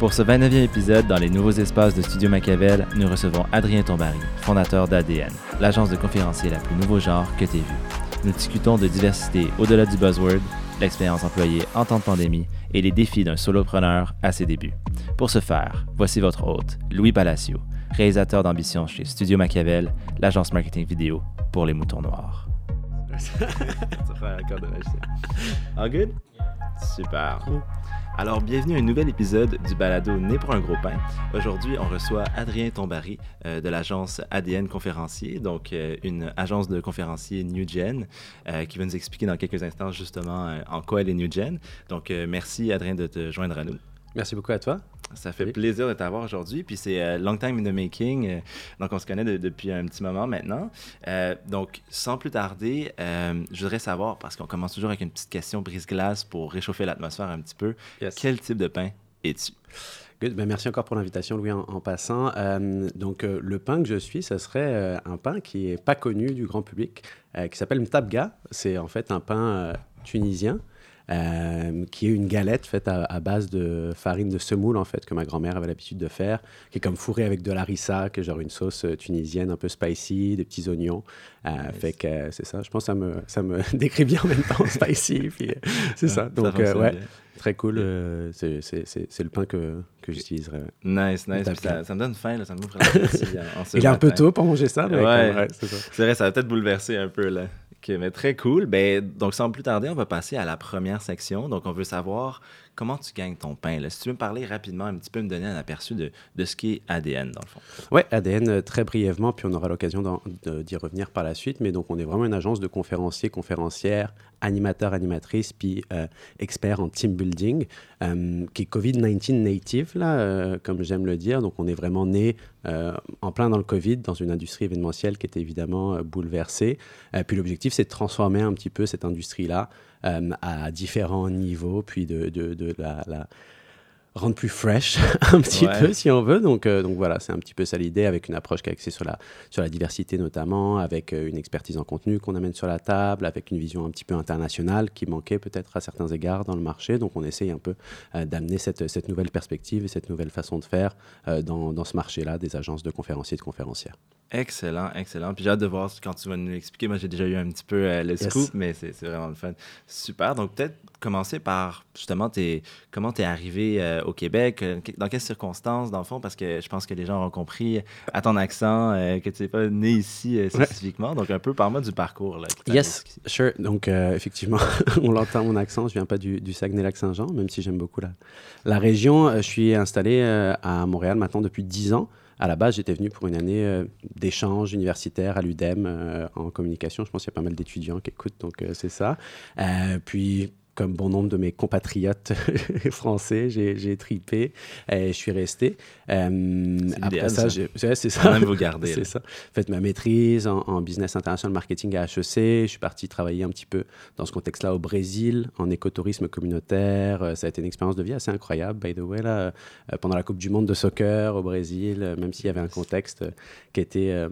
Pour ce 29e épisode, dans les nouveaux espaces de Studio Machiavel, nous recevons Adrien Tombary, fondateur d'ADN, l'agence de conférenciers la plus nouveau genre que tu vu. Nous discutons de diversité au-delà du buzzword, l'expérience employée en temps de pandémie et les défis d'un solopreneur à ses débuts. Pour ce faire, voici votre hôte, Louis Palacio, réalisateur d'ambition chez Studio Machiavel, l'agence marketing vidéo pour les moutons noirs. All good? Super. Alors, bienvenue à un nouvel épisode du balado Né pour un gros pain. Aujourd'hui, on reçoit Adrien Tombary euh, de l'agence ADN Conférencier, donc euh, une agence de conférenciers New Gen, euh, qui va nous expliquer dans quelques instants justement en quoi elle est New Gen. Donc, merci Adrien de te joindre à nous. Merci beaucoup à toi. Ça fait plaisir de t'avoir aujourd'hui. Puis c'est euh, long time in the making. Euh, donc on se connaît depuis un petit moment maintenant. Euh, donc sans plus tarder, je voudrais savoir, parce qu'on commence toujours avec une petite question brise-glace pour réchauffer l'atmosphère un petit peu. Quel type de pain es-tu? Ben, merci encore pour l'invitation, Louis, en, passant. donc, le pain que je suis, ce serait un pain qui n'est pas connu du grand public, qui s'appelle mtabga. C'est en fait un pain tunisien euh, qui est une galette faite à, base de farine de semoule, en fait, que ma grand-mère avait l'habitude de faire, qui est comme fourrée avec de larissa, qui est genre une sauce euh, tunisienne un peu spicy, des petits oignons. Euh, Fait que c'est ça, je pense que ça me, ça me décrit bien en même temps, spicy, puis c'est ça. Donc, ouais, très cool. c'est le pain que, que j'utiliserais. Nice, nice. Ça, ça, me donne faim, là, ça me ouvre Il est un peu tôt pour manger ça, mais ouais, c'est vrai, ça va peut-être bouleverser un peu, là. OK, mais très cool. Ben, donc, sans plus tarder, on va passer à la première section. Donc, on veut savoir comment tu gagnes ton pain. Si tu veux me parler rapidement, un petit peu me donner un aperçu de, de ce qui est ADN, dans le fond. Oui, ADN, euh, très brièvement, puis on aura l'occasion d'y revenir par la suite. Mais donc, on est vraiment une agence de conférenciers, conférencières, animateurs, animatrices, puis euh, experts en team building, euh, qui est COVID-19 native, là, comme j'aime le dire. Donc, on est vraiment né en plein dans le COVID, dans une industrie événementielle qui était évidemment bouleversée. puis, l'objectif, c'est de transformer un petit peu cette industrie-là à différents niveaux, puis de, de, de la, la, rendre plus fresh un petit peu si on veut. Donc, euh, donc voilà, c'est un petit peu ça l'idée avec une approche qui est axée sur la, sur la diversité notamment, avec euh, une expertise en contenu qu'on amène sur la table, avec une vision un petit peu internationale qui manquait peut-être à certains égards dans le marché. Donc on essaye un peu d'amener cette, cette, nouvelle perspective et cette nouvelle façon de faire dans, dans ce marché-là des agences de conférenciers et de conférencières. Excellent, excellent. Puis j'ai hâte de voir quand tu vas nous expliquer. Moi, j'ai déjà eu un petit peu euh, le scoop, mais c'est vraiment le fun. Super. Donc, peut-être commencer par justement comment tu es arrivé euh, au Québec, euh, dans quelles circonstances, dans le fond, parce que je pense que les gens ont compris à ton accent que tu n'es pas né ici spécifiquement. Donc, un peu par-moi du parcours. Là, yes, sure. Donc, effectivement, on l'entend mon accent. Je viens pas du, du Saguenay-Lac-Saint-Jean, même si j'aime beaucoup la, la région. Je suis installé à Montréal maintenant depuis 10 ans. À la base, j'étais venu pour une année euh, d'échange universitaire à l'UDEM euh, en communication. Je pense qu'il y a pas mal d'étudiants qui écoutent, donc euh, c'est ça. puis comme bon nombre de mes compatriotes français, j'ai tripé et je suis resté. Euh, après ça, c'est ça. Même vous garder. c'est ça. Fait ma maîtrise en, business international marketing à HEC. Je suis parti travailler un petit peu dans ce contexte-là au Brésil, en écotourisme communautaire. Euh, ça a été une expérience de vie assez incroyable, by the way, là, euh, pendant la Coupe du Monde de soccer au Brésil, même s'il y avait un contexte qui était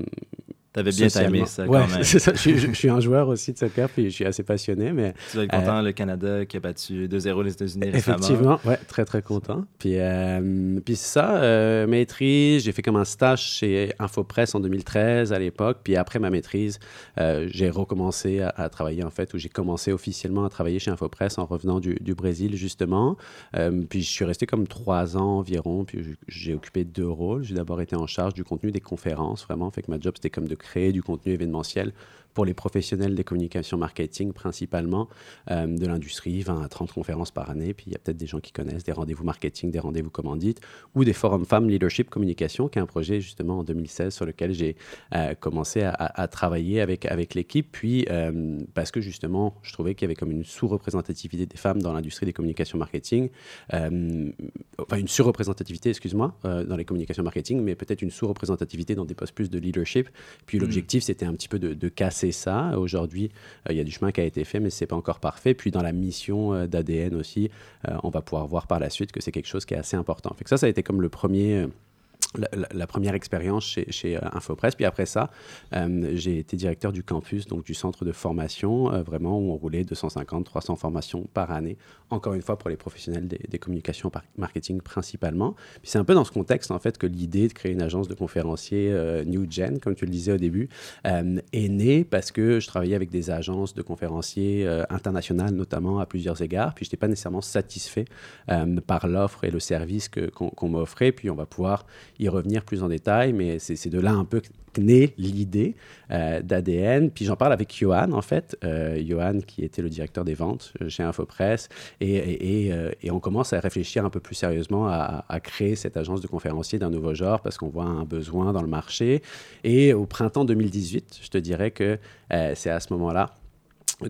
T'avais bien aimé ça quand même. ça. Je, suis un joueur aussi de soccer, puis je suis assez passionné. Mais, tu dois être content, euh, le Canada qui a battu 2-0 les États-Unis récemment. Effectivement, ouais, très très content. Puis, euh, puis ça, euh, maîtrise, j'ai fait comme un stage chez Infopresse en 2013 à l'époque. Puis après ma maîtrise, j'ai recommencé à, travailler en fait, où j'ai commencé officiellement à travailler chez Infopresse en revenant du, du Brésil justement. puis je suis resté comme trois ans environ, puis j'ai occupé deux rôles. J'ai d'abord été en charge du contenu des conférences, vraiment. Fait que ma job c'était comme de créer du contenu événementiel pour les professionnels des communications marketing principalement, euh, de l'industrie, 20 à 30 conférences par année. Puis il y a peut-être des gens qui connaissent des rendez-vous marketing, des rendez-vous commandites, ou des forums femmes leadership communication, qui est un projet justement en 2016 sur lequel j'ai euh, commencé à, travailler avec, avec l'équipe. Puis euh, parce que justement, je trouvais qu'il y avait comme une sous-représentativité des femmes dans l'industrie des communications marketing, enfin une surreprésentativité, excuse-moi, dans les communications marketing, mais peut-être une sous-représentativité dans des postes plus de leadership. Puis hmm. l'objectif, c'était un petit peu de, de casser ça. Aujourd'hui, euh, il y a du chemin qui a été fait, mais ce n'est pas encore parfait. Puis dans la mission euh, d'ADN aussi, euh, on va pouvoir voir par la suite que c'est quelque chose qui est assez important. Fait que ça, ça a été comme le premier la, première expérience chez, chez euh, Infopresse. Puis après ça, euh, j'ai été directeur du campus, donc du centre de formation, euh, vraiment où on roulait 250, 300 formations par année, encore une fois pour les professionnels des, communications marketing principalement. Puis c'est un peu dans ce contexte, en fait, que l'idée de créer une agence de conférenciers New Gen, comme tu le disais au début, est née parce que je travaillais avec des agences de conférenciers internationales, notamment à plusieurs égards. Puis je n'étais pas nécessairement satisfait par l'offre et le service qu'on m'offrait. Puis on va pouvoir y revenir plus en détail, mais c'est de là un peu née l'idée euh, d'ADN. Puis j'en parle avec Johan, en fait, euh, Johan qui était le directeur des ventes euh, chez Infopresse, et, et, et, on commence à réfléchir un peu plus sérieusement à, à créer cette agence de conférenciers d'un nouveau genre parce qu'on voit un besoin dans le marché. Et au printemps 2018, je te dirais que c'est à ce moment-là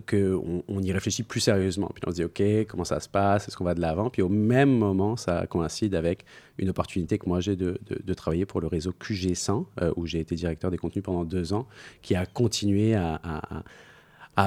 qu'on on y réfléchit plus sérieusement. Puis on se dit, OK, comment ça se passe? Est-ce qu'on va de l'avant? Puis au même moment, ça coïncide avec une opportunité que moi j'ai de, de, travailler pour le réseau QG100, euh, où j'ai été directeur des contenus pendant deux ans, qui a continué à, à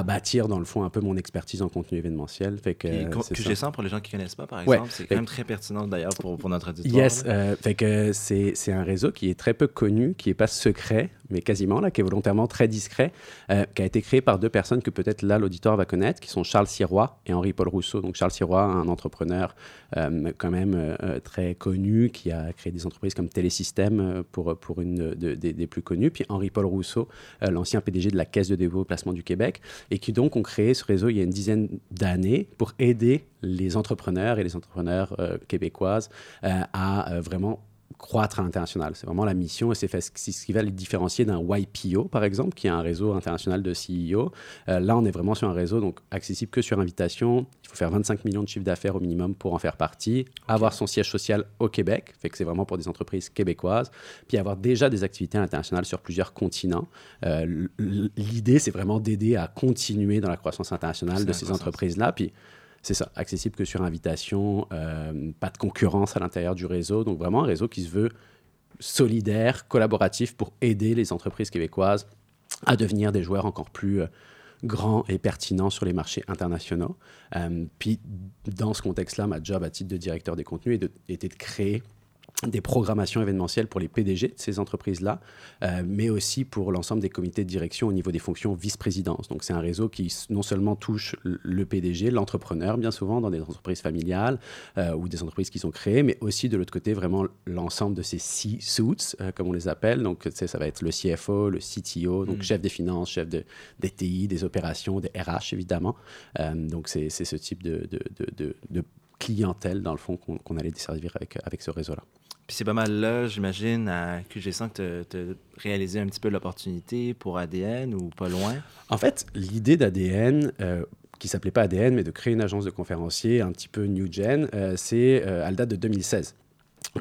bâtir dans le fond un peu mon expertise en contenu événementiel. Fait que, QG 100 pour les gens qui ne connaissent pas, par exemple, c'est quand même très pertinent d'ailleurs pour, pour, notre auditoire. Yes, euh, fait que c'est un réseau qui est très peu connu, qui n'est pas secret, mais quasiment là, qui est volontairement très discret, euh, qui a été créé par deux personnes que peut-être là l'auditoire va connaître, qui sont Charles Sirois et Henri-Paul Rousseau. Donc Charles Sirois, un entrepreneur euh, quand même très connu, qui a créé des entreprises comme Télésystème pour, pour une des plus connues, puis Henri-Paul Rousseau, l'ancien PDG de la Caisse de dépôt placement du Québec, et qui donc ont créé ce réseau il y a une dizaine d'années pour aider les entrepreneurs et les entrepreneurs euh, québécoises euh, à euh, vraiment croître à l'international. C'est vraiment la mission et c'est ce qui va les différencier d'un YPO, par exemple, qui est un réseau international de CEO. Euh, là, on est vraiment sur un réseau donc accessible que sur invitation. Il faut faire 25 millions de chiffres d'affaires au minimum pour en faire partie, avoir son siège social au Québec, fait que c'est vraiment pour des entreprises québécoises, puis avoir déjà des activités internationales sur plusieurs continents. Euh, l'idée, c'est vraiment d'aider à continuer dans la croissance internationale de ces entreprises-là. Puis c'est ça, accessible que sur invitation, euh, pas de concurrence à l'intérieur du réseau. Donc vraiment un réseau qui se veut solidaire, collaboratif pour aider les entreprises québécoises à devenir des joueurs encore plus euh, grands et pertinents sur les marchés internationaux. Euh, puis dans ce contexte-là, ma job à titre de directeur des contenus était de créer des programmations événementielles pour les PDG de ces entreprises-là, euh, mais aussi pour l'ensemble des comités de direction au niveau des fonctions vice-présidence. Donc c'est un réseau qui non seulement touche le PDG, l'entrepreneur bien souvent dans des entreprises familiales euh, ou des entreprises qui sont créées, mais aussi de l'autre côté vraiment l'ensemble de ces C-suits, euh, comme on les appelle. Donc ça va être le CFO, le CTO, donc mm. chef des finances, chef de, des TI, des opérations, des RH évidemment. donc c'est ce type de, de, de, clientèle dans le fond qu'on allait desservir avec, avec ce réseau-là. Puis c'est pas mal là, j'imagine, à QG100 que tu as réalisé un petit peu l'opportunité pour ADN ou pas loin? En fait, l'idée d'ADN, euh, qui s'appelait pas ADN, mais de créer une agence de conférenciers un petit peu new gen, euh, c'est euh, à la date de 2016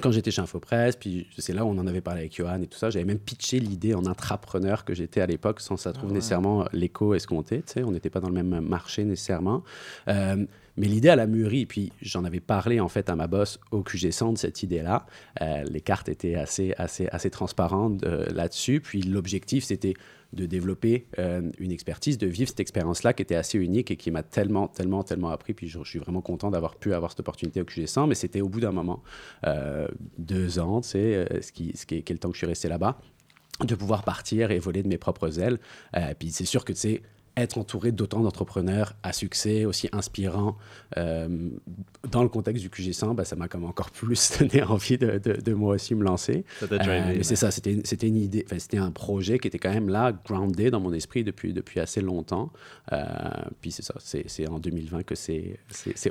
quand j'étais chez Infopresse, puis c'est là où on en avait parlé avec Johan et tout ça, j'avais même pitché l'idée en intrapreneur que j'étais à l'époque, sans ça trouve ah nécessairement l'écho escompté. Tu sais, on n'était pas dans le même marché nécessairement. Euh, mais l'idée, elle a mûri. Puis j'en avais parlé en fait à ma boss au QG100 de cette idée-là. Euh, les cartes étaient assez, assez, assez transparentes euh, là-dessus. Puis l'objectif, c'était de développer euh, une expertise, de vivre cette expérience-là qui était assez unique et qui m'a tellement, tellement, tellement appris. Puis je, suis vraiment content d'avoir pu avoir cette opportunité au QG100. Mais c'était au bout d'un moment, deux ans, tu sais, ce, qui, ce qui est, quel temps que je suis resté là-bas de pouvoir partir et voler de mes propres ailes. puis c'est sûr que, tu sais, être entouré d'autant d'entrepreneurs à succès, aussi inspirants, euh, dans le contexte du QG100, bah, ça m'a comme encore plus donné envie de, de, moi aussi me lancer. Euh, c'est ça, c'était une idée, c'était un projet qui était quand même là, groundé dans mon esprit depuis, depuis assez longtemps. Euh, puis c'est ça, c'est en 2020 que c'est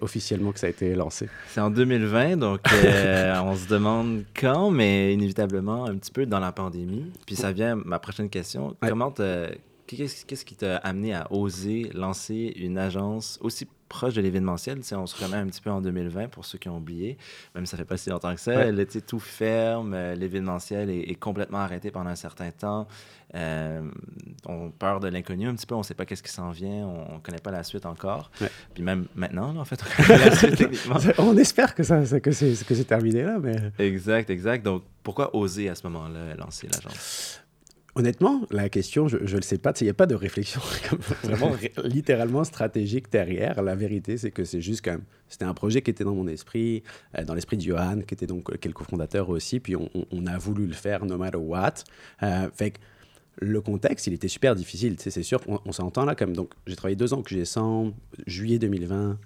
officiellement que ça a été lancé. C'est en 2020, donc on se demande quand, mais inévitablement un petit peu dans la pandémie. Puis ça vient, ma prochaine question, comment qu'est-ce qui t'a amené à oser lancer une agence aussi proche de l'événementiel? On se remet un petit peu en 2020 pour ceux qui ont oublié, même si ça fait pas si longtemps que ça. Ouais. Là, tout ferme, euh, l'événementiel est, est complètement arrêté pendant un certain temps. Euh, on a peur de l'inconnu un petit peu, on sait pas qu'est-ce qui s'en vient, on, on connaît pas la suite encore. Ouais. Puis même maintenant, là, en fait, on connaît la suite techniquement. On espère que, ça, que c'est terminé là, mais... Exact, exact. Donc, pourquoi oser à ce moment-là lancer l'agence? Honnêtement, la question, je ne le sais pas. Il n'y a pas de réflexion vraiment littéralement stratégique derrière. La vérité, c'est que c'est juste comme... C'était un projet qui était dans mon esprit, euh, dans l'esprit de Johan, qui était donc euh, qui est le cofondateur aussi. Puis on, a voulu le faire no matter what. Euh, fait que le contexte, il était super difficile. C'est sûr, on, s'entend là comme... Donc, j'ai travaillé deux ans au QG100, juillet 2020,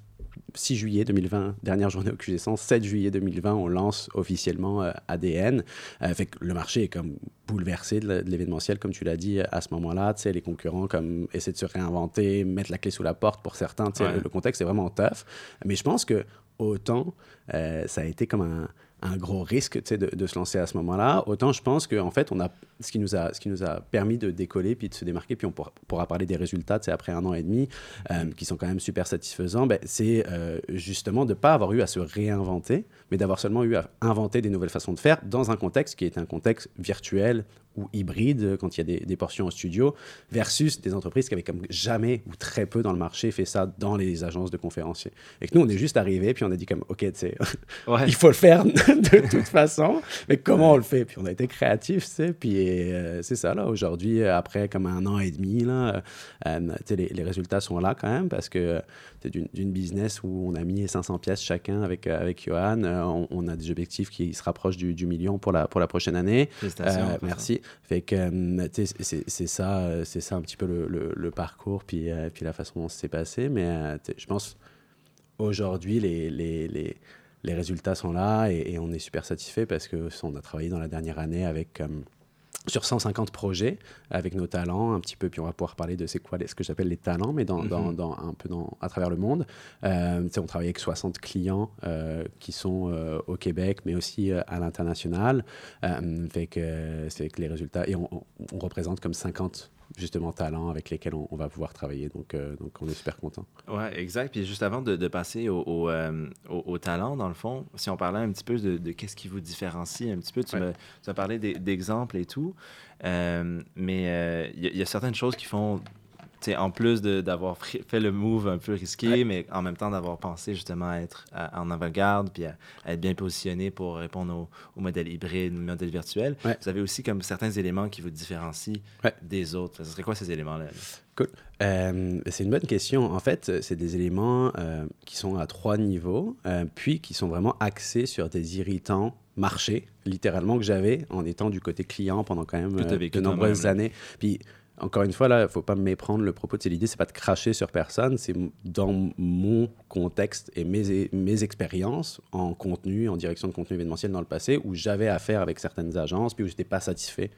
6 juillet 2020, dernière journée au QG100, 7 juillet 2020, on lance officiellement euh, ADN. Euh, fait que le marché est comme bouleversé de l'événementiel, comme tu l'as dit à ce moment-là. Tu sais, les concurrents comme essaient de se réinventer, mettre la clé sous la porte pour certains. Tu sais, Ouais. le, le contexte est vraiment tough. Mais je pense que autant euh, ça a été comme un, un gros risque de, de se lancer à ce moment-là, autant je pense que en fait, on a, ce, qui nous a, ce qui nous a permis de décoller puis de se démarquer, puis on pourra, parler des résultats après un an et demi, euh, qui sont quand même super satisfaisants, ben, c'est euh, justement de ne pas avoir eu à se réinventer, mais d'avoir seulement eu à inventer des nouvelles façons de faire dans un contexte qui est un contexte virtuel ou hybride, euh, quand il y a des, des portions en studio, versus des entreprises qui avaient comme jamais ou très peu dans le marché fait ça dans les agences de conférenciers. Et que nous, on est juste arrivés, puis on a dit comme, OK, tu sais, Ouais. il faut le faire de toute façon, mais comment on le fait? Puis on a été créatifs, tu sais, puis euh, c'est ça, là, aujourd'hui, euh, après comme un an et demi, là, euh, les, les résultats sont là quand même, parce que c'est d'une d'une business où on a mis 500 pièces chacun avec, avec Johan, on, on a des objectifs qui se rapprochent du, du million pour la, pour la prochaine année. Euh, merci. Fait que euh, c'est c'est ça, euh, c'est ça un petit peu le, le- le parcours, puis, euh, puis la façon dont ça s'est passé. Mais euh, je pense aujourd'hui, les, les, les, les résultats sont là et, et on est super satisfait parce que on a travaillé dans la dernière année avec. euh, sur 150 projets avec nos talents un petit peu puis on va pouvoir parler de c'est quoi ce que j'appelle les talents mais dans, Mhm. dans- un peu dans, à travers le monde Euh, on travaille avec 60 clients euh, qui sont euh, au Québec mais aussi à l'international fait que c'est que les résultats et on, on- on représente comme 50 justement talents avec lesquels on, on va pouvoir travailler donc euh, donc on est super content Ouais, exact. Puis juste avant de, de passer au, au, euh, au- au talent, dans le fond, si on parlait un petit peu de, de qu'est-ce qui vous différencie un petit peu, tu Ouais. me- tu as parlé d'exemples et tout, euh, mais il y, a- il y a certaines choses qui font, en plus d'avoir fait le move un peu risqué, Ouais. mais en même temps d'avoir pensé justement à être à- en avant-garde, puis à, à être bien positionné pour répondre au, au modèle hybride, au modèle virtuel, Ouais. vous avez aussi comme certains éléments qui vous différencient Ouais. des autres. Ce serait quoi ces éléments-là? là? Cool. Euh, c'est une bonne question. En fait, c'est des éléments euh, qui sont à trois niveaux, euh, puis qui sont vraiment axés sur des irritants marchés, littéralement, que j'avais en étant du côté client pendant quand même de nombreuses années. Puis, encore une fois, là, il ne faut pas me méprendre le propos de c'est l'idée, c'est pas de cracher sur personne, c'est dans mon contexte et mes, mes expériences en contenu, en direction de contenu événementiel dans le passé, où j'avais affaire avec certaines agences, puis où je n'étais pas satisfait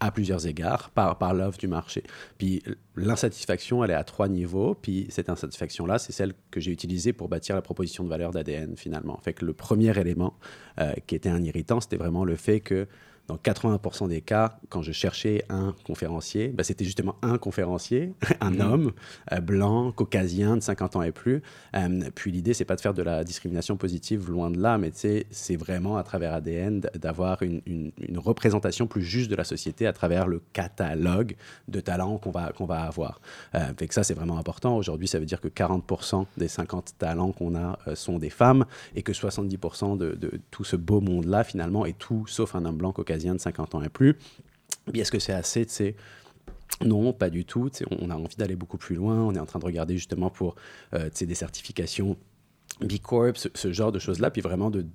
à plusieurs égards par, par l'offre du marché. Puis l'insatisfaction, elle est à trois niveaux. Puis cette insatisfaction-là, c'est celle que j'ai utilisée pour bâtir la proposition de valeur d'ADN finalement. Fait le premier élément euh, qui était un irritant, c'était vraiment le fait que dans 80% des cas, quand je cherchais un conférencier, ben, c'était justement un conférencier, un Mhm. homme euh, blanc, caucasien, de 50 ans et plus. Euh, puis l'idée, c'est pas de faire de la discrimination positive, loin de là, mais c'est vraiment à travers ADN d'avoir une, une- une représentation plus juste de la société à travers le catalogue de talents qu'on va, qu'on va avoir. Euh, fait que ça, c'est vraiment important. Aujourd'hui, ça veut dire que 40% des 50 talents qu'on a euh, sont des femmes et que 70% de, de tout ce beau monde-là, finalement, est tout sauf un homme blanc caucasien de 50 ans et plus. Puis est-ce que c'est assez, tu sais? Non, pas du tout. On a envie d'aller beaucoup plus loin. On est en train de regarder justement pour euh, des certifications B Corp, ce, ce genre de choses-là, puis vraiment de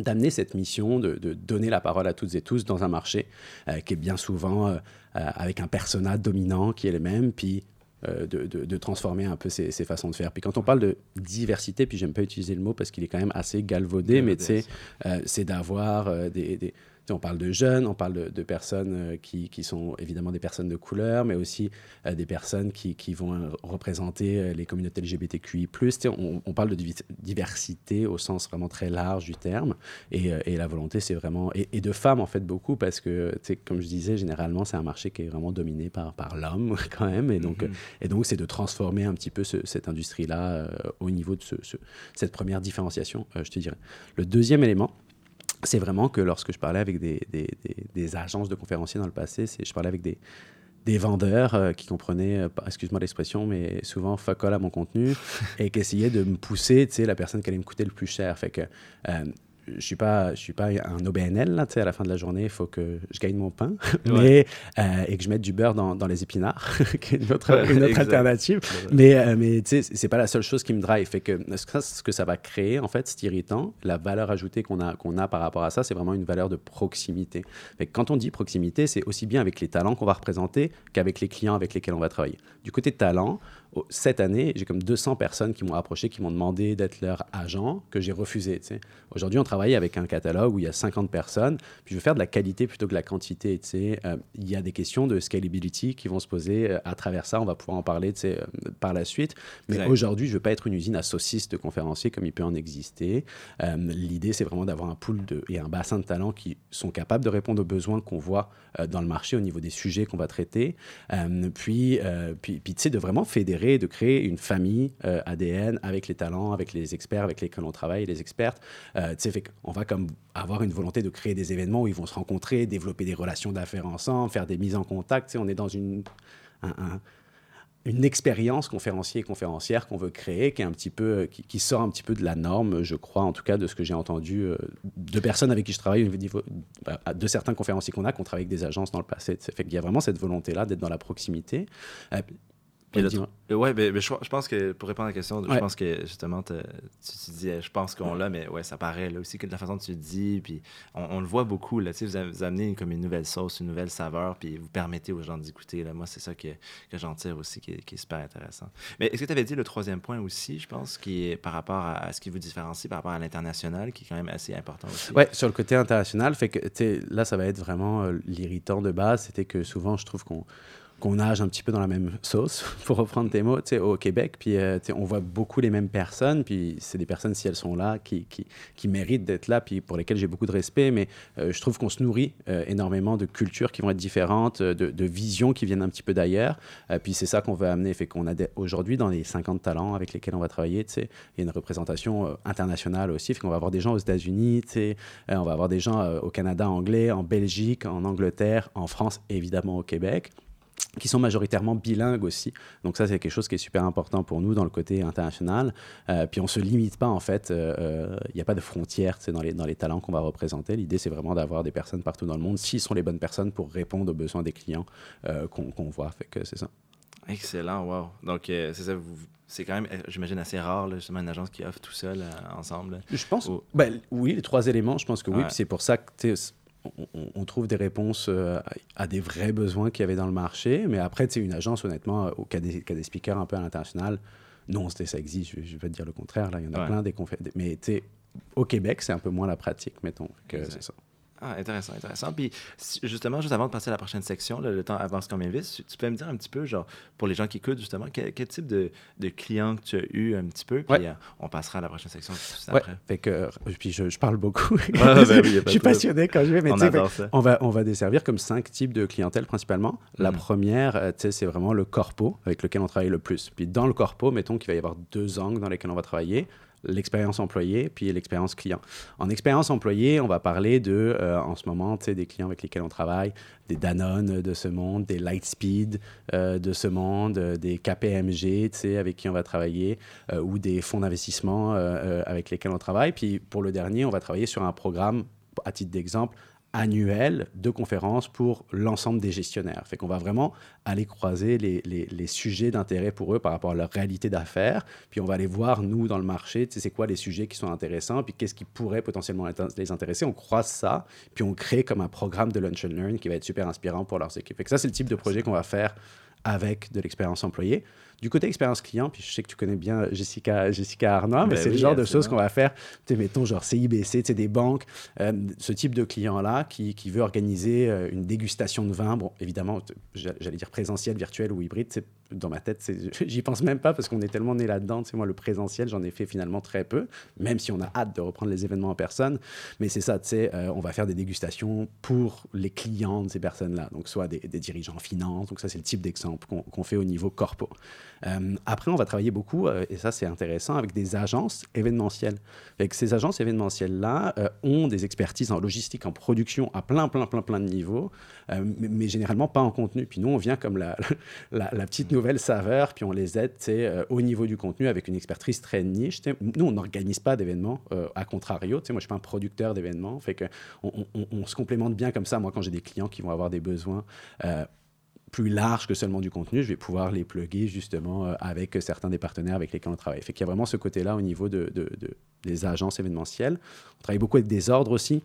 d'amener cette mission de, de donner la parole à toutes et tous dans un marché euh, qui est bien souvent euh, avec un persona dominant qui est le même, puis de, de- de transformer un peu ces, ces façons de faire. Puis quand on parle de diversité, puis j'aime pas utiliser le mot parce qu'il est quand même assez galvaudé, mais c'est d'avoir des, des- on parle de jeunes, on parle de, de personnes euh, qui, qui, sont évidemment des personnes de couleur, mais aussi euh, des personnes qui, qui vont euh, représenter les communautés LGBTQI+. On, on, parle de diversité au sens vraiment très large du terme. Et, et la volonté, c'est vraiment... Et, et, de femmes, en fait, beaucoup, parce que, comme je disais, généralement, c'est un marché qui est vraiment dominé par, par l'homme, quand même. Et donc, mm -hmm. et donc c'est de transformer un petit peu ce, cette industrie-là au niveau de ce, ce, cette première différenciation, je te dirais. Le deuxième élément, c'est vraiment que lorsque je parlais avec des, des, des, des, agences de conférenciers dans le passé, je parlais avec des, des vendeurs euh, qui comprenaient, euh, excuse-moi l'expression, mais souvent fuck all à mon contenu et qui essayaient de me pousser, tu sais, la personne qui allait me coûter le plus cher. Fait que euh, je suis pas je suis pas un OBNL là, à la fin de la journée il faut que je gagne mon pain. Mais euh, et que je mette du beurre dans, dans les épinards qui est une autre, ouais, une autre alternative. Mais euh, mais tu sais c'est pas la seule chose qui me drive. Fait que ce que, ce que ça va créer en fait c'est irritant. La valeur ajoutée qu'on a qu'on a par rapport à ça c'est vraiment une valeur de proximité. Fait que quand on dit proximité c'est aussi bien avec les talents qu'on va représenter qu'avec les clients avec lesquels on va travailler. Du côté de talent cette année, j'ai comme 200 personnes qui m'ont approché, qui m'ont demandé d'être leur agent, que j'ai refusé. Aujourd'hui, on travaille avec un catalogue où il y a 50 personnes, puis je veux faire de la qualité plutôt que de la quantité. Euh, il y a des questions de scalability qui vont se poser euh, à travers ça. On va pouvoir en parler euh, par la suite. Mais aujourd'hui, je ne veux pas être une usine à saucisses de conférenciers comme il peut en exister. Euh, L'idée, c'est vraiment d'avoir un pool de, et un bassin de talents qui sont capables de répondre aux besoins qu'on voit dans le marché au niveau des sujets qu'on va traiter. Puis, puis, puis tu sais, de vraiment fédérer de créer une famille euh, ADN avec les talents, avec les experts avec lesquels on travaille, les expertes. Euh, fait on va comme avoir une volonté de créer des événements où ils vont se rencontrer, développer des relations d'affaires ensemble, faire des mises en contact. On est dans une, un, un, une expérience conférencier et conférencière qu'on veut créer, qui, est un petit peu, qui, qui, sort un petit peu de la norme, je crois, en tout cas, de ce que j'ai entendu euh, de personnes avec qui je travaille, de certains conférenciers qu'on a, qu'on travaille avec des agences dans le passé. Fait qu'il y a vraiment cette volonté-là d'être dans la proximité. Euh, puis le, ouais, mais, mais je, je, pense que pour répondre à la question, ouais. je pense que justement, tu, tu, dis, je pense qu'on l'a, mais ouais, ça paraît là aussi que de la façon dont tu le dis, puis on, on, le voit beaucoup, là, tu sais, vous, vous amenez comme une nouvelle sauce, une nouvelle saveur, puis vous permettez aux gens d'écouter. Moi, c'est ça que, que j'en tire aussi, qui est, qui est, super intéressant. Mais est-ce que tu avais dit le troisième point aussi, je pense, qui est par rapport à, à ce qui vous différencie par rapport à l'international, qui est quand même assez important aussi? Ouais, sur le côté international, fait que, là, ça va être vraiment euh, l'irritant de base, c'était que souvent, je trouve qu'on qu'on nage un petit peu dans la même sauce, pour reprendre tes mots, au Québec. Puis euh, on voit beaucoup les mêmes personnes. Puis c'est des personnes, si elles sont là, qui, méritent d'être là, puis pour lesquelles j'ai beaucoup de respect. Mais euh, je trouve qu'on se nourrit euh, énormément de cultures qui vont être différentes, de, visions qui viennent un petit peu d'ailleurs. Puis c'est ça qu'on veut amener. Fait qu'on a aujourd'hui, dans les 50 talents avec lesquels on va travailler, il y a une représentation internationale aussi. Fait qu'on va avoir des gens aux États-Unis, on va avoir des gens au Canada anglais, en Belgique, en Angleterre, en France, évidemment au Québec qui sont majoritairement bilingues aussi. Donc ça, c'est quelque chose qui est super important pour nous dans le côté international. Euh, puis on ne se limite pas, en fait, il euh, n'y a pas de frontières dans les, dans les talents qu'on va représenter. L'idée, c'est vraiment d'avoir des personnes partout dans le monde, s'ils sont les bonnes personnes pour répondre aux besoins des clients euh, qu'on qu voit. Fait que c'est ça. Excellent, wow. Donc, c'est ça, c'est quand même, j'imagine, assez rare, là, justement, une agence qui offre tout seul ensemble. Je pense, Ou... ben, oui, les trois éléments, je pense que oui. Ouais. C'est pour ça que, on, on, trouve des réponses euh, à des vrais besoins qu'il y avait dans le marché. Mais après, tu sais, une agence, honnêtement, au cas des, des speakers un peu à l'international, non, ça existe. Je, je vais te dire le contraire. Là, il y en a ouais. plein des conférences. Mais au Québec, c'est un peu moins la pratique, mettons. que C'est ça. Ah, intéressant, intéressant. Puis justement, juste avant de passer à la prochaine section, là, le temps avance comme vite, tu, peux me dire un petit peu, genre, pour les gens qui écoutent, justement, quel, quel type de, de clients que tu as eu un petit peu, puis ouais. euh, on passera à la prochaine section juste ouais. après. Fait que, puis je, je parle beaucoup. Ah, ben oui, je suis passionné quand je vais, mais on, fait, on, va, on va desservir comme cinq types de clientèle principalement. La mm. première, euh, c'est vraiment le corpo avec lequel on travaille le plus. Puis dans le corpo, mettons qu'il va y avoir deux angles dans lesquels on va travailler l'expérience employée puis l'expérience client. En expérience employée, on va parler de, euh, en ce moment, des clients avec lesquels on travaille, des Danone de ce monde, des Lightspeed euh, de ce monde, euh, des KPMG avec qui on va travailler, ou des fonds d'investissement avec lesquels on travaille. Puis pour le dernier, on va travailler sur un programme, à titre d'exemple, annuel de conférences pour l'ensemble des gestionnaires. Fait qu'on va vraiment aller croiser les, les, sujets d'intérêt pour eux par rapport à leur réalité d'affaires. Puis on va aller voir, nous, dans le marché, c'est quoi les sujets qui sont intéressants, puis qu'est-ce qui pourrait potentiellement les intéresser. On croise ça, puis on crée comme un programme de Lunch and Learn qui va être super inspirant pour leurs équipes. Fait ça, c'est le type de projet qu'on va faire avec de l'expérience employée. Du côté expérience client, puis je sais que tu connais bien Jessica, Jessica Arnaud, mais Ben c'est le genre de choses qu'on va faire, tu sais, mettons genre CIBC, tu sais, des banques, euh, ce type de client-là qui, qui veut organiser euh, une dégustation de vin, bon, évidemment, j'allais dire présentiel, virtuel ou hybride, c'est- dans ma tête, j'y pense même pas parce qu'on est tellement né là-dedans, tu sais, moi, le présentiel, j'en ai fait finalement très peu, même si on a hâte de reprendre les événements en personne, mais c'est ça, tu sais, euh, on va faire des dégustations pour les clients de ces personnes-là, donc soit des, des dirigeants en finance, donc ça, c'est le type d'exemple qu'on qu'on fait au niveau corpo. Euh, après, on va travailler beaucoup, euh, et ça c'est intéressant, avec des agences événementielles. Que ces agences événementielles-là euh, ont des expertises en logistique, en production, à plein, plein, plein, plein de niveaux, mais, généralement pas en contenu. Puis nous, on vient comme la, petite nouvelle saveur, puis on les aide au niveau du contenu avec une expertise très niche. Nous, on n'organise pas d'événements, à contrario. Moi, je suis pas un producteur d'événements. Fait que on, se complémente bien comme ça. Moi, quand j'ai des clients qui vont avoir des besoins plus larges que seulement du contenu, je vais pouvoir les plugger justement euh, avec certains des partenaires avec lesquels on travaille. Fait qu'il y a vraiment ce côté-là au niveau de, de- de- des agences événementielles. On travaille beaucoup avec des ordres aussi.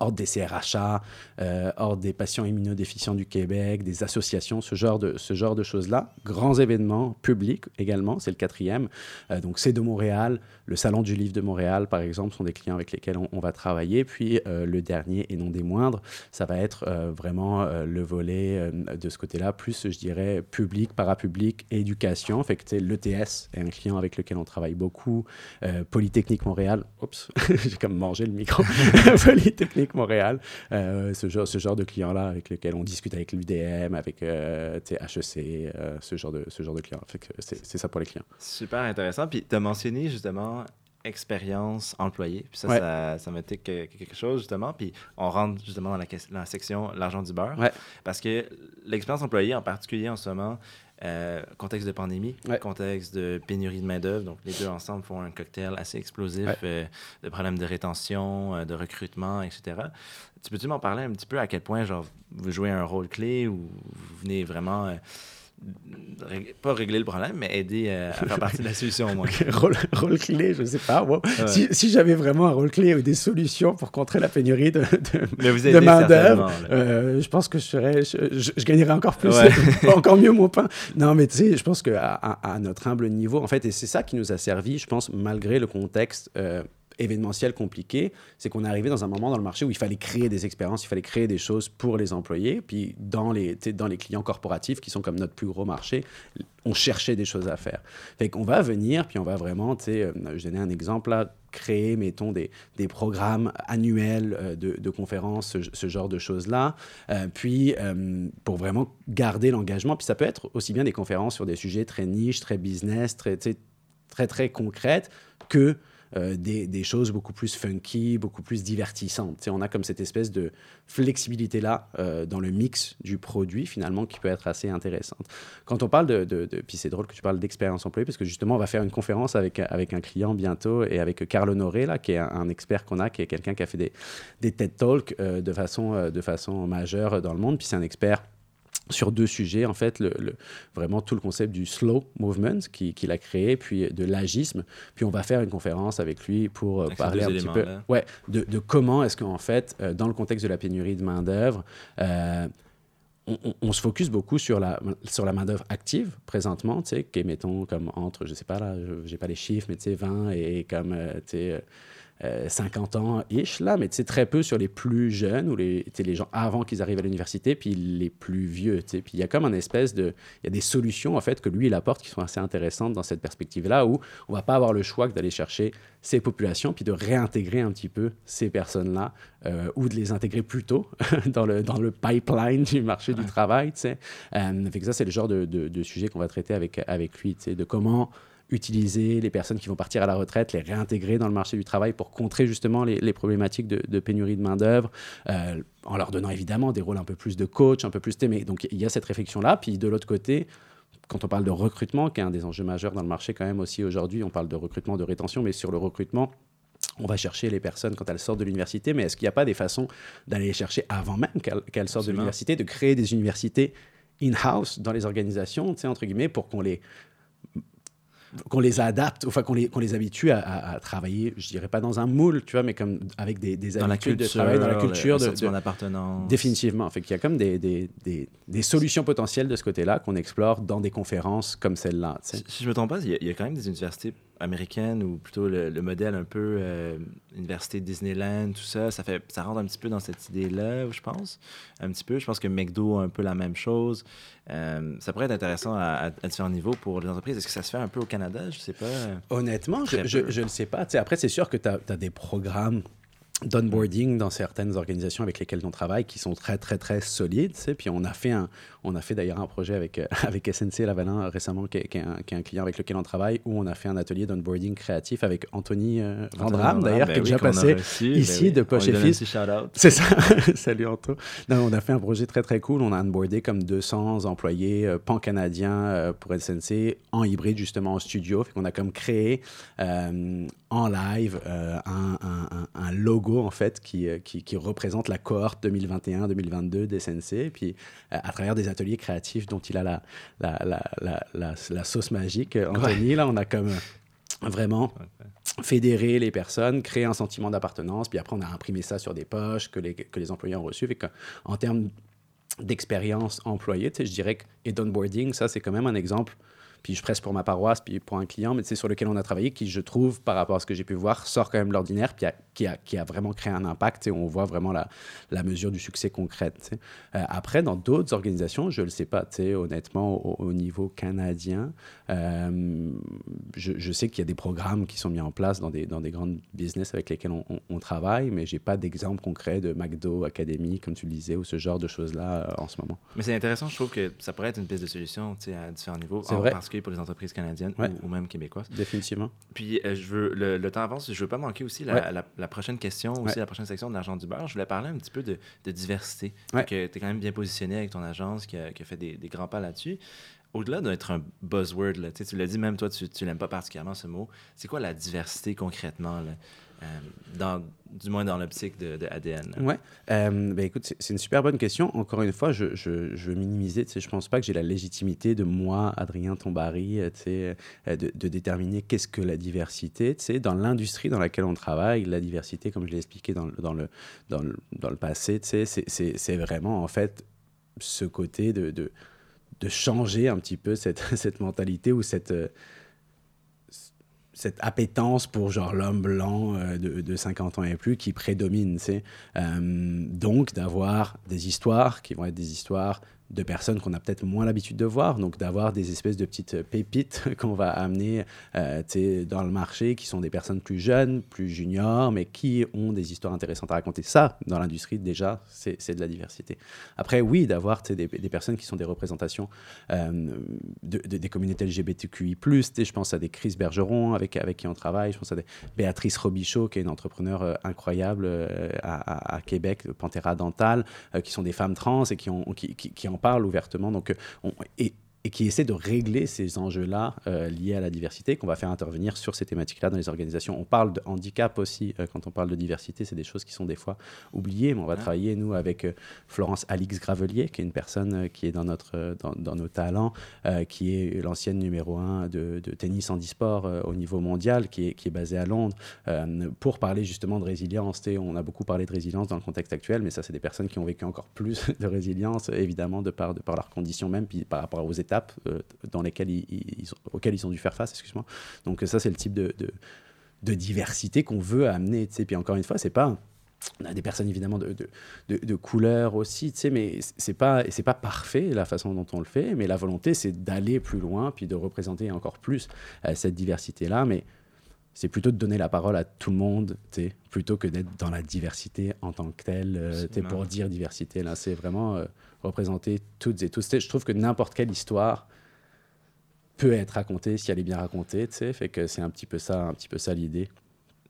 Ordre des CRHA, euh, Ordre des patients immunodéficients du Québec, des associations, ce genre de, ce genre de choses-là. Grands événements publics également, c'est le quatrième. Euh, donc c'est de Montréal, le Salon du Livre de Montréal, par exemple, sont des clients avec lesquels on, va travailler. Puis euh, le dernier, et non des moindres, ça va être euh, vraiment le volet de ce côté-là, plus, je dirais, public, parapublic, éducation. Fait que l'ETS est un client avec lequel on travaille beaucoup. Polytechnique Montréal, oups, j'ai comme mangé le micro. Polytechnique Montréal, euh, ce, genre, ce genre de clients-là avec lequel on discute avec l'UDM, avec euh, HEC, euh, ce, genre de, ce genre de clients. C'est ça pour les clients. Super intéressant. Puis tu as mentionné justement expérience employée. Puis ça, Ouais. ça, ça me tique que- quelque chose justement. Puis on rentre justement dans la, section l'argent du beurre. Ouais. Parce que l'expérience employée, en particulier en ce moment, euh, contexte de pandémie, Ouais. contexte de pénurie de main-d'œuvre, donc les deux ensemble font un cocktail assez explosif Ouais. euh, de problèmes de rétention, euh, de recrutement, etc. Tu peux-tu m'en parler un petit peu à quel point genre, vous jouez un rôle clé ou vous venez vraiment. Pas régler le problème, mais aider euh, à faire partie de la solution au moins. rôle, rôle clé, je sais pas. wow. Ouais. Si, si j'avais vraiment un rôle clé ou des solutions pour contrer la pénurie de, de, main-d'œuvre, euh, je pense que je, serais, je, je- je gagnerais encore plus, Ouais. encore mieux mon pain. Non, mais tu sais, je pense qu'à à, à notre humble niveau, en fait, et c'est ça qui nous a servi, je pense, malgré le contexte. euh, événementiel compliqué, c'est qu'on est arrivé dans un moment dans le marché où il fallait créer des expériences, il fallait créer des choses pour les employés, puis dans les, dans les clients corporatifs qui sont comme notre plus gros marché, on cherchait des choses à faire. Fait qu'on va venir, puis on va vraiment, tu sais, euh, je donnais un exemple là, créer, mettons, des, des programmes annuels euh, de, conférences, ce, genre de choses-là, Euh, puis pour vraiment garder l'engagement, puis ça peut être aussi bien des conférences sur des sujets très niches, très business, très, très, très concrètes, que euh, des, choses beaucoup plus funky, beaucoup plus divertissantes. Tu sais, on a comme cette espèce de flexibilité-là euh, dans le mix du produit, finalement, qui peut être assez intéressante. Quand on parle de... puis c'est drôle que tu parles d'expérience employée, parce que justement, on va faire une conférence avec, avec un client bientôt, et avec Carl Honoré, là, qui est un, un expert qu'on a, qui est quelqu'un qui a fait des, des TED Talks euh, de, façon, de façon majeure dans le monde, puis c'est un expert sur deux sujets, en fait, le, le- vraiment tout le concept du slow movement qui- qu'il a créé, puis de l'agisme. Puis on va faire une conférence avec lui pour euh, parler un petit peu ouais, de, de comment est-ce qu'en fait, euh, dans le contexte de la pénurie de main-d'œuvre, euh, on, on- on se focus beaucoup sur la, sur la main-d'œuvre active présentement, tu sais, qui est, mettons, comme entre, je sais pas, là, je- j'ai pas les chiffres, mais tu sais, 20 et comme, tu sais, euh, euh, 50 ans-ish, là, mais tu sais, très peu sur les plus jeunes ou les, les gens avant qu'ils arrivent à l'université, puis les plus vieux. Puis il y a comme un espèce de... Il y a des solutions, en fait, que lui, il apporte qui sont assez intéressantes dans cette perspective-là, où on va pas avoir le choix que d'aller chercher ces populations, puis de réintégrer un petit peu ces personnes-là, euh, ou de les intégrer plus tôt dans, le, dans le pipeline du marché du travail, tu sais. Euh, ça, c'est le genre de, de, de sujet qu'on va traiter avec, avec lui, tu sais, de comment utiliser les personnes qui vont partir à la retraite, les réintégrer dans le marché du travail pour contrer justement les, les problématiques de, de pénurie de main-d'œuvre, euh, en leur donnant évidemment des rôles un peu plus de coach, un peu plus témé. Donc il y a cette réflexion-là. Puis de l'autre côté, quand on parle de recrutement, qui est un des enjeux majeurs dans le marché quand même aussi aujourd'hui, on parle de recrutement, de rétention, mais sur le recrutement, on va chercher les personnes quand elles sortent de l'université, mais est-ce qu'il n'y a pas des façons d'aller les chercher avant même qu'elles sortent de l'université, de créer des universités in-house dans les organisations, entre guillemets, pour qu'on les qu'on les adapte, enfin qu'on les, qu'on les habitue à, à- à travailler, je dirais pas dans un moule, tu vois, mais comme avec des, des Dans habitudes culture, de travail, dans la culture, le de, d'appartenance. définitivement. Fait qu'il y a comme des, des, des, des solutions potentielles de ce côté-là qu'on explore dans des conférences comme celle-là. Si si je me trompe pas, il y, y a quand même des universités américaines ou plutôt le, le modèle un peu euh, université Disneyland, tout ça, ça fait ça rentre un petit peu dans cette idée-là, je pense. Un petit peu. Je pense que McDo a un peu la même chose. Euh, ça pourrait être intéressant à, à- à différents niveaux pour les entreprises. Est-ce que ça se fait un peu au Canada? Je sais pas. Honnêtement, je Très ne sais pas. Tu sais, après, c'est sûr que tu as, des programmes d'onboarding dans certaines organisations avec lesquelles on travaille qui sont très, très, très solides. tu sais. Puis on a fait, un, on a fait d'ailleurs un projet avec, euh, avec SNC Lavalin récemment, qui est, qui est un, qui est un client avec lequel on travaille, où on a fait un atelier d'onboarding créatif avec Anthony euh, Vandram, d'ailleurs, Ben qui est oui, déjà passé reçu. ici Ben oui. de Poche et Fils. C'est ça. Salut Anto. Non, on a fait un projet très très cool. On a onboardé comme 200 employés euh, pan-canadiens euh, pour SNC en hybride justement en studio. Fait qu'on a comme créé en live un, un- un- un logo en fait qui, euh, qui, qui représente la cohorte 2021-2022 d'SNC. Puis euh, à travers des ateliers créatifs dont il a la, la, la, la, la- la sauce magique, Anthony, là on a comme euh, vraiment fédérer les personnes, créer un sentiment d'appartenance, puis après on a imprimé ça sur des poches que les, que les employés ont reçues. En termes d'expérience employée, je dirais que et d'onboarding, ça c'est quand même un exemple. Puis je presse pour ma paroisse, puis pour un client, mais c'est sur lequel on a travaillé, qui je trouve, par rapport à ce que j'ai pu voir, sort quand même de l'ordinaire, puis a- qui a, qui a vraiment créé un impact. sais, On voit vraiment la, la mesure du succès sais. Euh, après, dans d'autres organisations, je ne le sais pas, honnêtement, au, au niveau canadien, euh, je, je sais qu'il y a des programmes qui sont mis en place dans des, dans des grandes business avec lesquels on, on- on travaille, mais j'ai pas d'exemple concret de McDo Academy, comme tu le disais, ou ce genre de choses-là euh, en ce moment. Mais c'est intéressant, je trouve que ça pourrait être une piste de solution à différents niveaux, C'est vrai. Particulier pour les entreprises canadiennes Ouais. ou, ou même québécoises. Définitivement. Puis euh, je veux, le, le temps avance, je veux pas manquer aussi la, Ouais. la- la prochaine question, aussi la prochaine section de l'argent du beurre. Je voulais parler un petit peu de, de diversité. Tu es quand même bien positionné avec ton agence qui a, qui a fait des, des grands pas là-dessus. Au-delà d'être un buzzword, là, tu l'as dit même toi, tu, tu l'aimes pas particulièrement ce mot. C'est quoi la diversité concrètement, là, dans, du moins dans l'optique de, de ADN? Ouais. Euh, ben écoute, c'est une super bonne question. Encore une fois, je, veux minimiser. Tu sais, je pense pas que j'ai la légitimité de moi, Adrien Tombari, euh, euh, de, déterminer qu'est-ce que la diversité. Dans l'industrie dans laquelle on travaille, la diversité, comme je l'ai expliqué dans, le- passé, c'est- vraiment en fait ce côté de, changer un petit peu cette, mentalité ou cette, euh, cette appétence pour genre l'homme blanc euh, de, de 50 ans et plus qui prédomine. sais. Euh, donc d'avoir des histoires qui vont être des histoires de personnes qu'on a peut-être moins l'habitude de voir, donc d'avoir des espèces de petites pépites qu'on va amener euh, dans le marché, qui sont des personnes plus jeunes, plus juniors, mais qui ont des histoires intéressantes à raconter. Ça, dans l'industrie, déjà, c'est de la diversité. Après, oui, d'avoir des, personnes qui sont des représentations euh, de, de- des communautés LGBTQI+, je pense à des Chris Bergeron avec, avec qui on travaille, je pense à des Béatrice Robichaud, qui est une entrepreneure euh, incroyable euh, à, Québec, Pantera Dental, euh, qui sont des femmes trans et qui, ont, en parlent ouvertement. Donc, euh, on- et qui essaie de régler ces enjeux-là euh, liés à la diversité, qu'on va faire intervenir sur ces thématiques-là dans les organisations. On parle de handicap aussi, euh, quand on parle de diversité, c'est des choses qui sont des fois oubliées, mais on va travailler, nous, avec euh, Florence Alix Gravelier, qui est une personne qui est dans, notre, dans, dans nos talents, qui est l'ancienne numéro un de, de tennis en e-sport euh, au niveau mondial, qui est, qui est basée à Londres, pour parler justement de résilience. Sais, On a beaucoup parlé de résilience dans le contexte actuel, mais ça, c'est des personnes qui ont vécu encore plus de résilience, évidemment, de par, de par leurs conditions même, puis par rapport aux étapes euh, dans lesquelles ils, ils- ils ont- auxquelles ils ont dû faire face, excuse-moi. Donc ça, c'est le type de, de, de diversité qu'on veut amener. tu sais. Puis encore une fois, c'est pas... On a des personnes évidemment de, de, de, de couleur aussi, tu sais, mais c'est pas c'est pas parfait la façon dont on le fait, mais la volonté c'est d'aller plus loin puis de représenter encore plus euh, cette diversité là, mais c'est plutôt de donner la parole à tout le monde, tu sais, plutôt que d'être dans la diversité en tant que telle, euh, tu sais, Absolument. pour dire diversité là, c'est vraiment euh, représenter toutes et tous. Je trouve que n'importe quelle histoire peut être racontée si elle est bien racontée, tu sais, fait que c'est un petit peu ça, un petit peu ça l'idée.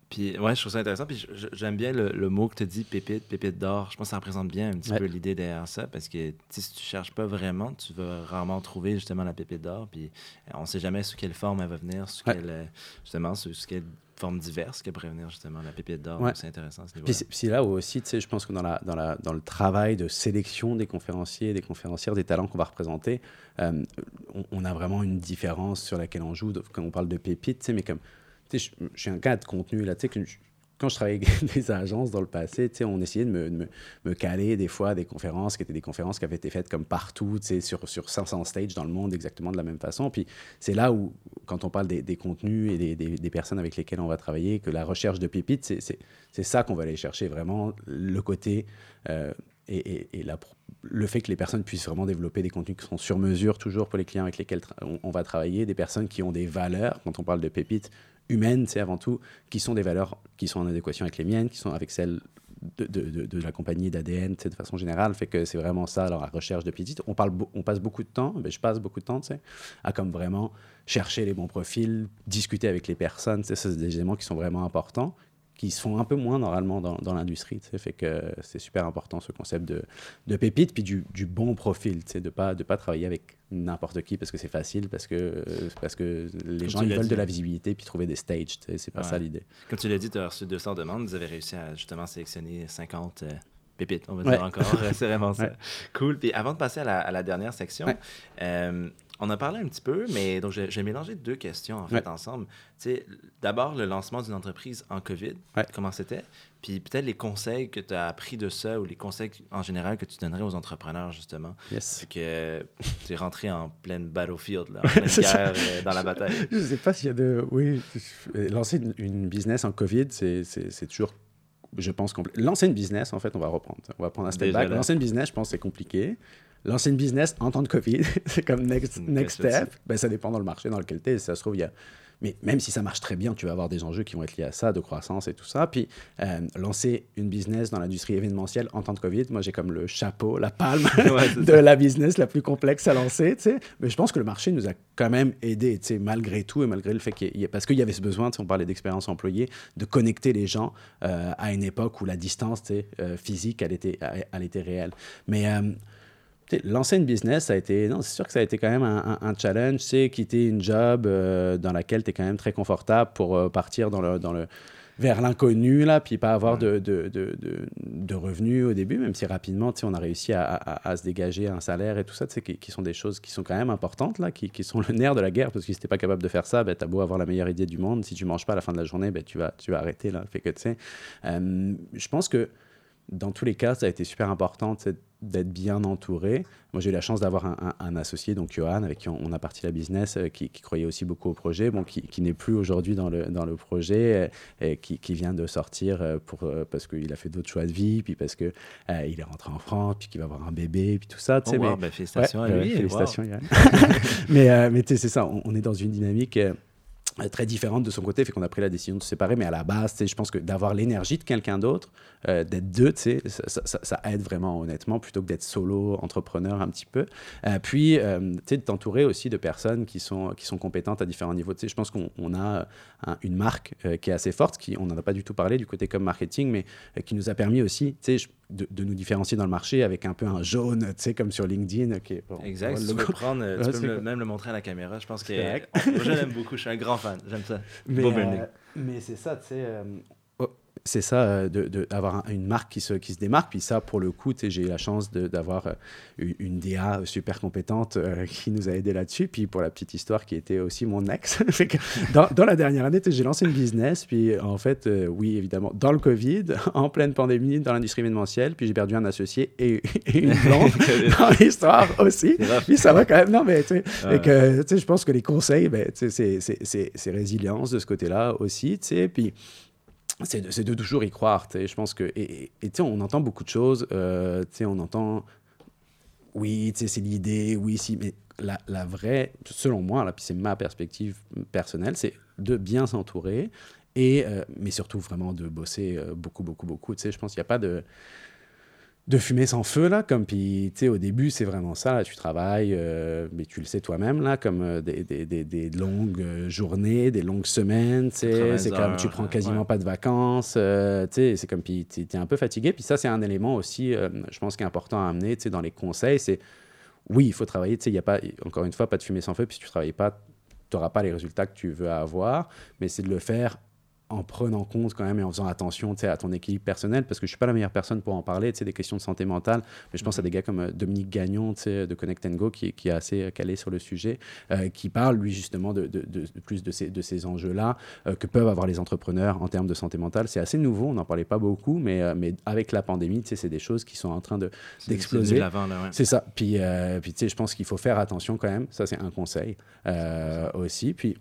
Puis, ouais, je trouve ça intéressant. Puis, j'aime bien le, le mot que tu dis, pépite, pépite d'or. Je pense que ça représente bien un petit Ouais. peu l'idée derrière ça. Parce que si tu cherches pas vraiment, tu vas rarement trouver justement la pépite d'or. Puis, on sait jamais sous quelle forme elle va venir, sous Ouais. quelle, euh, justement, sous, sous quelle formes diverses que prévenir justement la pépite d'or. Ouais. C'est intéressant ce Puis c'est là où aussi, tu sais, je pense que dans, la, dans, la, dans le travail de sélection des conférenciers, des conférencières, des talents qu'on va représenter, euh, on, on a vraiment une différence sur laquelle on joue de- quand on parle de pépites, tu sais, mais comme, tu sais, je, je suis un gars de contenu, là, tu sais, que je- quand je travaillais avec des agences dans le passé, on essayait de me, caler des fois des conférences qui étaient des conférences qui avaient été faites comme partout, sur, sur 500 stages dans le monde exactement de la même façon. Puis c'est là où, quand on parle des, contenus et des, personnes avec lesquelles on va travailler, que la recherche de pépites, c'est- ça qu'on va aller chercher, vraiment le côté euh, et, et- le fait que les personnes puissent vraiment développer des contenus qui sont sur mesure toujours pour les clients avec lesquels on, on va travailler, des personnes qui ont des valeurs, quand on parle de pépites humaines, c'est avant tout, qui sont des valeurs qui sont en adéquation avec les miennes, qui sont avec celles de, la compagnie d'ADN, de façon générale, fait que c'est vraiment ça, alors, la recherche de pépites. On, on passe beaucoup de temps, ben, je passe beaucoup de temps, à comme vraiment chercher les bons profils, discuter avec les personnes, c'est des éléments qui sont vraiment importants qui se font un peu moins normalement dans, dans l'industrie. sais, Fait que c'est super important ce concept de, de pépite, puis du, du bon profil, de ne pas, de pas travailler avec n'importe qui parce que c'est facile, parce que, parce que les Comme gens ils veulent dit. de la visibilité puis trouver des stages. C'est pas Ouais. ça l'idée. Comme tu l'as dit, tu as reçu 200 demandes. Vous avez réussi à justement sélectionner 50 euh, pépites, on va Ouais. dire encore. C'est vraiment ça. Ouais. Cool. Puis avant de passer à la, à la dernière section, euh, on a parlé un petit peu, mais donc j'ai mélangé deux questions en fait Ouais. ensemble. D'abord, le lancement d'une entreprise en COVID, Ouais. comment c'était? Puis peut-être les conseils que tu as appris de ça ou les conseils en général que tu donnerais aux entrepreneurs justement. Yes. C'est que tu es rentré en pleine battlefield, là, en pleine guerre euh, dans la bataille. Je sais pas s'il y a de. Oui, lancer une, une business en COVID, c'est- toujours. Je pense Lancer une business, en fait, on va reprendre. On va prendre un step Déjà back. Lancer une business, je pense c'est compliqué. Lancer une business en temps de COVID, c'est comme next, next step. Ben, ça dépend dans le marché dans lequel tu es. Si ça se trouve, il y a. Mais même si ça marche très bien, tu vas avoir des enjeux qui vont être liés à ça, de croissance et tout ça. Puis euh, lancer une business dans l'industrie événementielle en temps de COVID, moi j'ai comme le chapeau, la palme Ouais, de la business la plus complexe à lancer, tu sais. Mais je pense que le marché nous a quand même aidé, tu sais, malgré tout et malgré le fait qu'il y ait... Parce qu'il y avait ce besoin, on parlait d'expérience employée, de connecter les gens euh, à une époque où la distance, euh, physique, elle était, elle était réelle. Mais... lancer une business, ça a été, non, c'est sûr que ça a été quand même un, un- un challenge, sais, quitter une job euh, dans laquelle tu es quand même très confortable pour euh, partir dans le, dans le, vers l'inconnu, là, puis pas avoir de, de, de, revenus au début, même si rapidement, on a réussi à, à, à se dégager un salaire et tout ça, qui, qui sont des choses qui sont quand même importantes, là, qui, qui sont le nerf de la guerre, parce que si t'es pas capable de faire ça, ben, t'as beau avoir la meilleure idée du monde, si tu manges pas à la fin de la journée, ben, tu, vas, tu vas arrêter, là. Fait que, tu sais, euh, je pense que dans tous les cas, ça a été super important d'être bien entouré. Moi, j'ai eu la chance d'avoir un, un- un associé, donc Johan, avec qui on, on a parti la business, euh, qui, qui croyait aussi beaucoup au projet, bon, qui, qui n'est plus aujourd'hui dans le, dans le projet, euh, et qui, qui vient de sortir euh, pour, parce qu'il a fait d'autres choix de vie, puis parce qu'il il est rentré en France, puis qu'il va avoir un bébé, puis tout ça. Oh, wow, mais- ben, félicitations Ouais, à lui. félicitations, wow. Mais mais c'est ça, on, on est dans une dynamique très différente de son côté, fait qu'on a pris la décision de se séparer, mais à la base, je pense que d'avoir l'énergie de quelqu'un d'autre, euh, d'être deux, ça, ça- ça- aide vraiment, honnêtement, plutôt que d'être solo, entrepreneur un petit peu. Euh, puis, euh, de t'entourer aussi de personnes qui sont, qui sont compétentes à différents niveaux. Je pense qu'on on a un- une marque euh, qui est assez forte, qui, on n'en a pas du tout parlé du côté comme marketing, mais euh, qui nous a permis aussi, tu sais, de, de nous différencier dans le marché avec un peu un jaune, tu sais, comme sur LinkedIn. bon, Exact. Si tu peux, prendre, Ouais, tu peux me même le montrer à la caméra. Je pense que. je l'aime beaucoup. Je suis un grand fan. J'aime ça. Mais, euh, mais c'est ça, tu sais. euh, c'est ça, euh, de- de- d'avoir un- une marque qui se, qui se démarque. Puis ça, pour le coup, j'ai eu la chance d'avoir euh, une, DA super compétente euh, qui nous a aidé là-dessus. Puis pour la petite histoire, qui était aussi mon ex. Dans, dans la dernière année, j'ai lancé une business. Puis en fait, euh, oui, évidemment, dans le Covid, en pleine pandémie, dans l'industrie événementielle. Puis j'ai perdu un associé et, et une blonde dans l'histoire aussi. Puis ça va quand même. Non, mais tu sais, Ouais. que, je pense que les conseils, ben, c'est- résilience de ce côté-là aussi, tu sais. Puis c'est de, de toujours y croire, tu sais. Je pense que. Et, tu sais, on entend beaucoup de choses, euh, tu sais, on entend. Oui, tu sais, c'est l'idée, oui, si, mais la, la vraie, selon moi, là, puis c'est ma perspective personnelle, c'est de bien s'entourer, et, euh, mais surtout vraiment de bosser euh, beaucoup, beaucoup, beaucoup. Tu sais, je pense qu'il n'y a pas de, de fumée sans feu, là, comme, puis, tu sais, au début, c'est vraiment ça, là, tu travailles, euh, mais tu le sais toi-même, là, comme euh, des, des, des, des longues euh, journées, des longues semaines, tu sais, 80 c'est comme, tu prends quasiment ouais. pas de vacances, tu sais, c'est comme, puis tu es un peu fatigué, puis ça, c'est un élément aussi, je pense, qui est important à amener, tu sais, dans les conseils, c'est, oui, il faut travailler, tu sais, il n'y a pas, encore une fois, pas de fumée sans feu, puis si tu travailles pas, tu n'auras pas les résultats que tu veux avoir, mais c'est de le faire en prenant compte quand même et en faisant attention à ton équilibre personnel, parce que je suis pas la meilleure personne pour en parler, des questions de santé mentale, mais je pense à des gars comme euh, Dominique Gagnon de Connect Go, qui, qui, est assez calé sur le sujet, euh, qui parle, lui, justement, de, de, de plus de ces, de ces enjeux-là euh, que peuvent avoir les entrepreneurs en termes de santé mentale. C'est assez nouveau, on n'en parlait pas beaucoup, mais, mais avec la pandémie, c'est des choses qui sont en train d'exploser. C'est ça. Puis, puis je pense qu'il faut faire attention quand même. Ça, c'est un conseil aussi. Puis,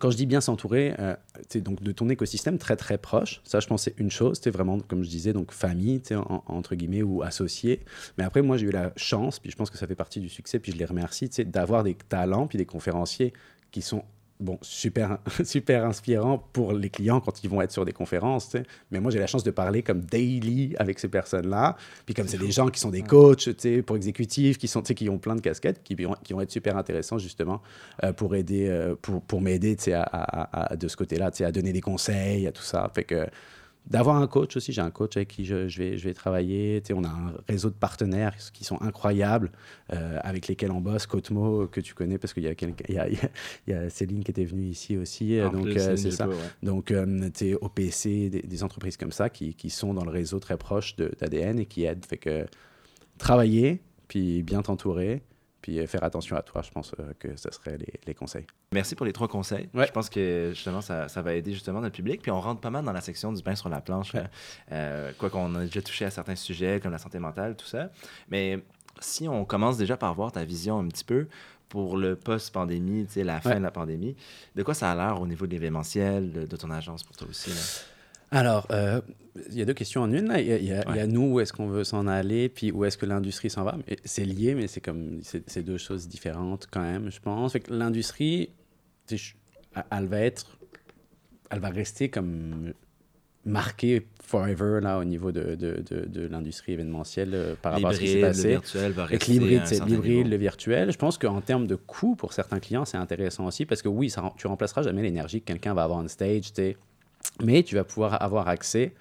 quand je dis bien s'entourer, euh, donc de ton écosystème très très proche. Ça, je pense, c'est une chose. C'est vraiment, comme je disais, donc famille, entre guillemets, ou associé. Mais après, moi, j'ai eu la chance, puis je pense que ça fait partie du succès, puis je les remercie, d'avoir des talents, puis des conférenciers qui sont bon, super, super inspirant pour les clients quand ils vont être sur des conférences. Mais moi, j'ai la chance de parler comme daily avec ces personnes-là. Puis comme c'est des gens qui sont des coachs pour exécutifs, qui, sont, qui ont plein de casquettes, qui vont, qui vont être super intéressants justement euh, pour aider, euh, pour, pour m'aider à, à, à, de ce côté-là, à donner des conseils, à tout ça. Fait que d'avoir un coach aussi. J'ai un coach avec qui je, vais, je vais travailler. Tu sais, on a un réseau de partenaires qui sont incroyables, euh, avec lesquels on bosse. Cotemo, que tu connais, parce qu'il y, y, a, y a Céline qui était venue ici aussi. donc, euh, c'est ça. Donc, euh, tu sais, OPC, des, des, entreprises comme ça qui, qui, sont dans le réseau très proche d'ADN et qui aident. Fait que travailler, puis bien t'entourer, puis euh, faire attention à toi, je pense euh, que ce serait les, conseils. Merci pour les trois conseils. Je pense que justement, ça, ça, va aider justement notre public. Puis on rentre pas mal dans la section du pain sur la planche. Euh, quoi qu'on a déjà touché à certains sujets comme la santé mentale, tout ça. Mais si on commence déjà par voir ta vision un petit peu pour le post-pandémie, la fin de la pandémie, de quoi ça a l'air au niveau de l'événementiel, de, de, ton agence pour toi aussi? Là? Alors, euh, il y a deux questions en une. Il, y a, nous, où est-ce qu'on veut s'en aller, puis où est-ce que l'industrie s'en va. C'est lié, mais c'est comme c'est deux choses différentes quand même, je pense. L'industrie, elle va être, elle va rester comme marquée forever là au niveau de, de, de, l'industrie événementielle euh, par rapport à ce qui s'est passé. Le virtuel va rester l'hybride, le virtuel. Je pense qu'en termes de coût pour certains clients, c'est intéressant aussi parce que oui, ça, tu remplaceras jamais l'énergie que quelqu'un va avoir on stage, tu mais tu vas pouvoir avoir accès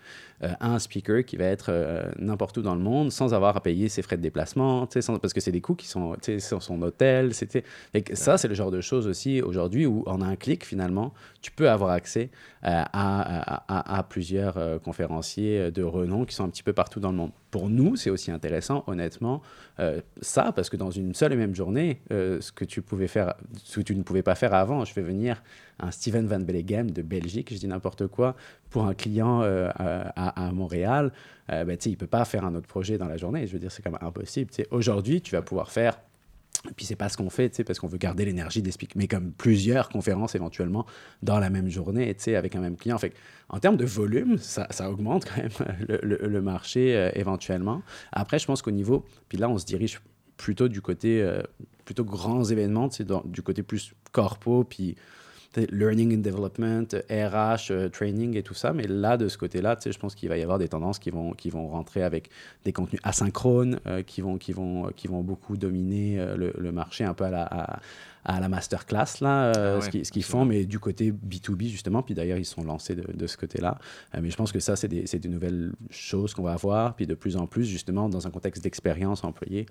à un speaker qui va être euh, n'importe où dans le monde sans avoir à payer ses frais de déplacement, parce que c'est des coûts qui sont sur son hôtel. Ça, c'est le genre de choses aussi aujourd'hui où en un clic, finalement, tu peux avoir accès euh, à, à, plusieurs conférenciers de renom qui sont un petit peu partout dans le monde. Pour nous, c'est aussi intéressant, honnêtement, ça, parce que dans une seule et même journée, ce, que tu pouvais faire, ce que tu ne pouvais pas faire avant, je fais venir un Steven Van Belleghem de Belgique, je dis n'importe quoi, pour un client euh, à, Montréal, euh, ben, il ne peut pas faire un autre projet dans la journée. Je veux dire, c'est même impossible. Aujourd'hui, tu vas pouvoir faire puis c'est pas ce qu'on fait, parce qu'on veut garder l'énergie des speakers, mais comme plusieurs conférences éventuellement dans la même journée, avec un même client. Fait en termes de volume, ça, augmente quand même le, le, marché euh, éventuellement. Après, je pense qu'au niveau, puis là, on se dirige plutôt du côté, plutôt grands événements, du côté plus corpo, puis learning and development, RH, euh, training et tout ça. Mais là, de ce côté-là, je pense qu'il va y avoir des tendances qui vont, qui vont rentrer avec des contenus asynchrones, euh, qui, vont, qui, vont, qui vont beaucoup dominer euh, le, marché un peu à la, à, la masterclass, là, ah ce qu'ils font, mais du côté B2B, justement. Puis d'ailleurs, ils sont lancés de, de ce côté-là. mais je pense que ça, c'est des, des nouvelles choses qu'on va avoir. Puis de plus en plus, justement, dans un contexte d'expérience employée,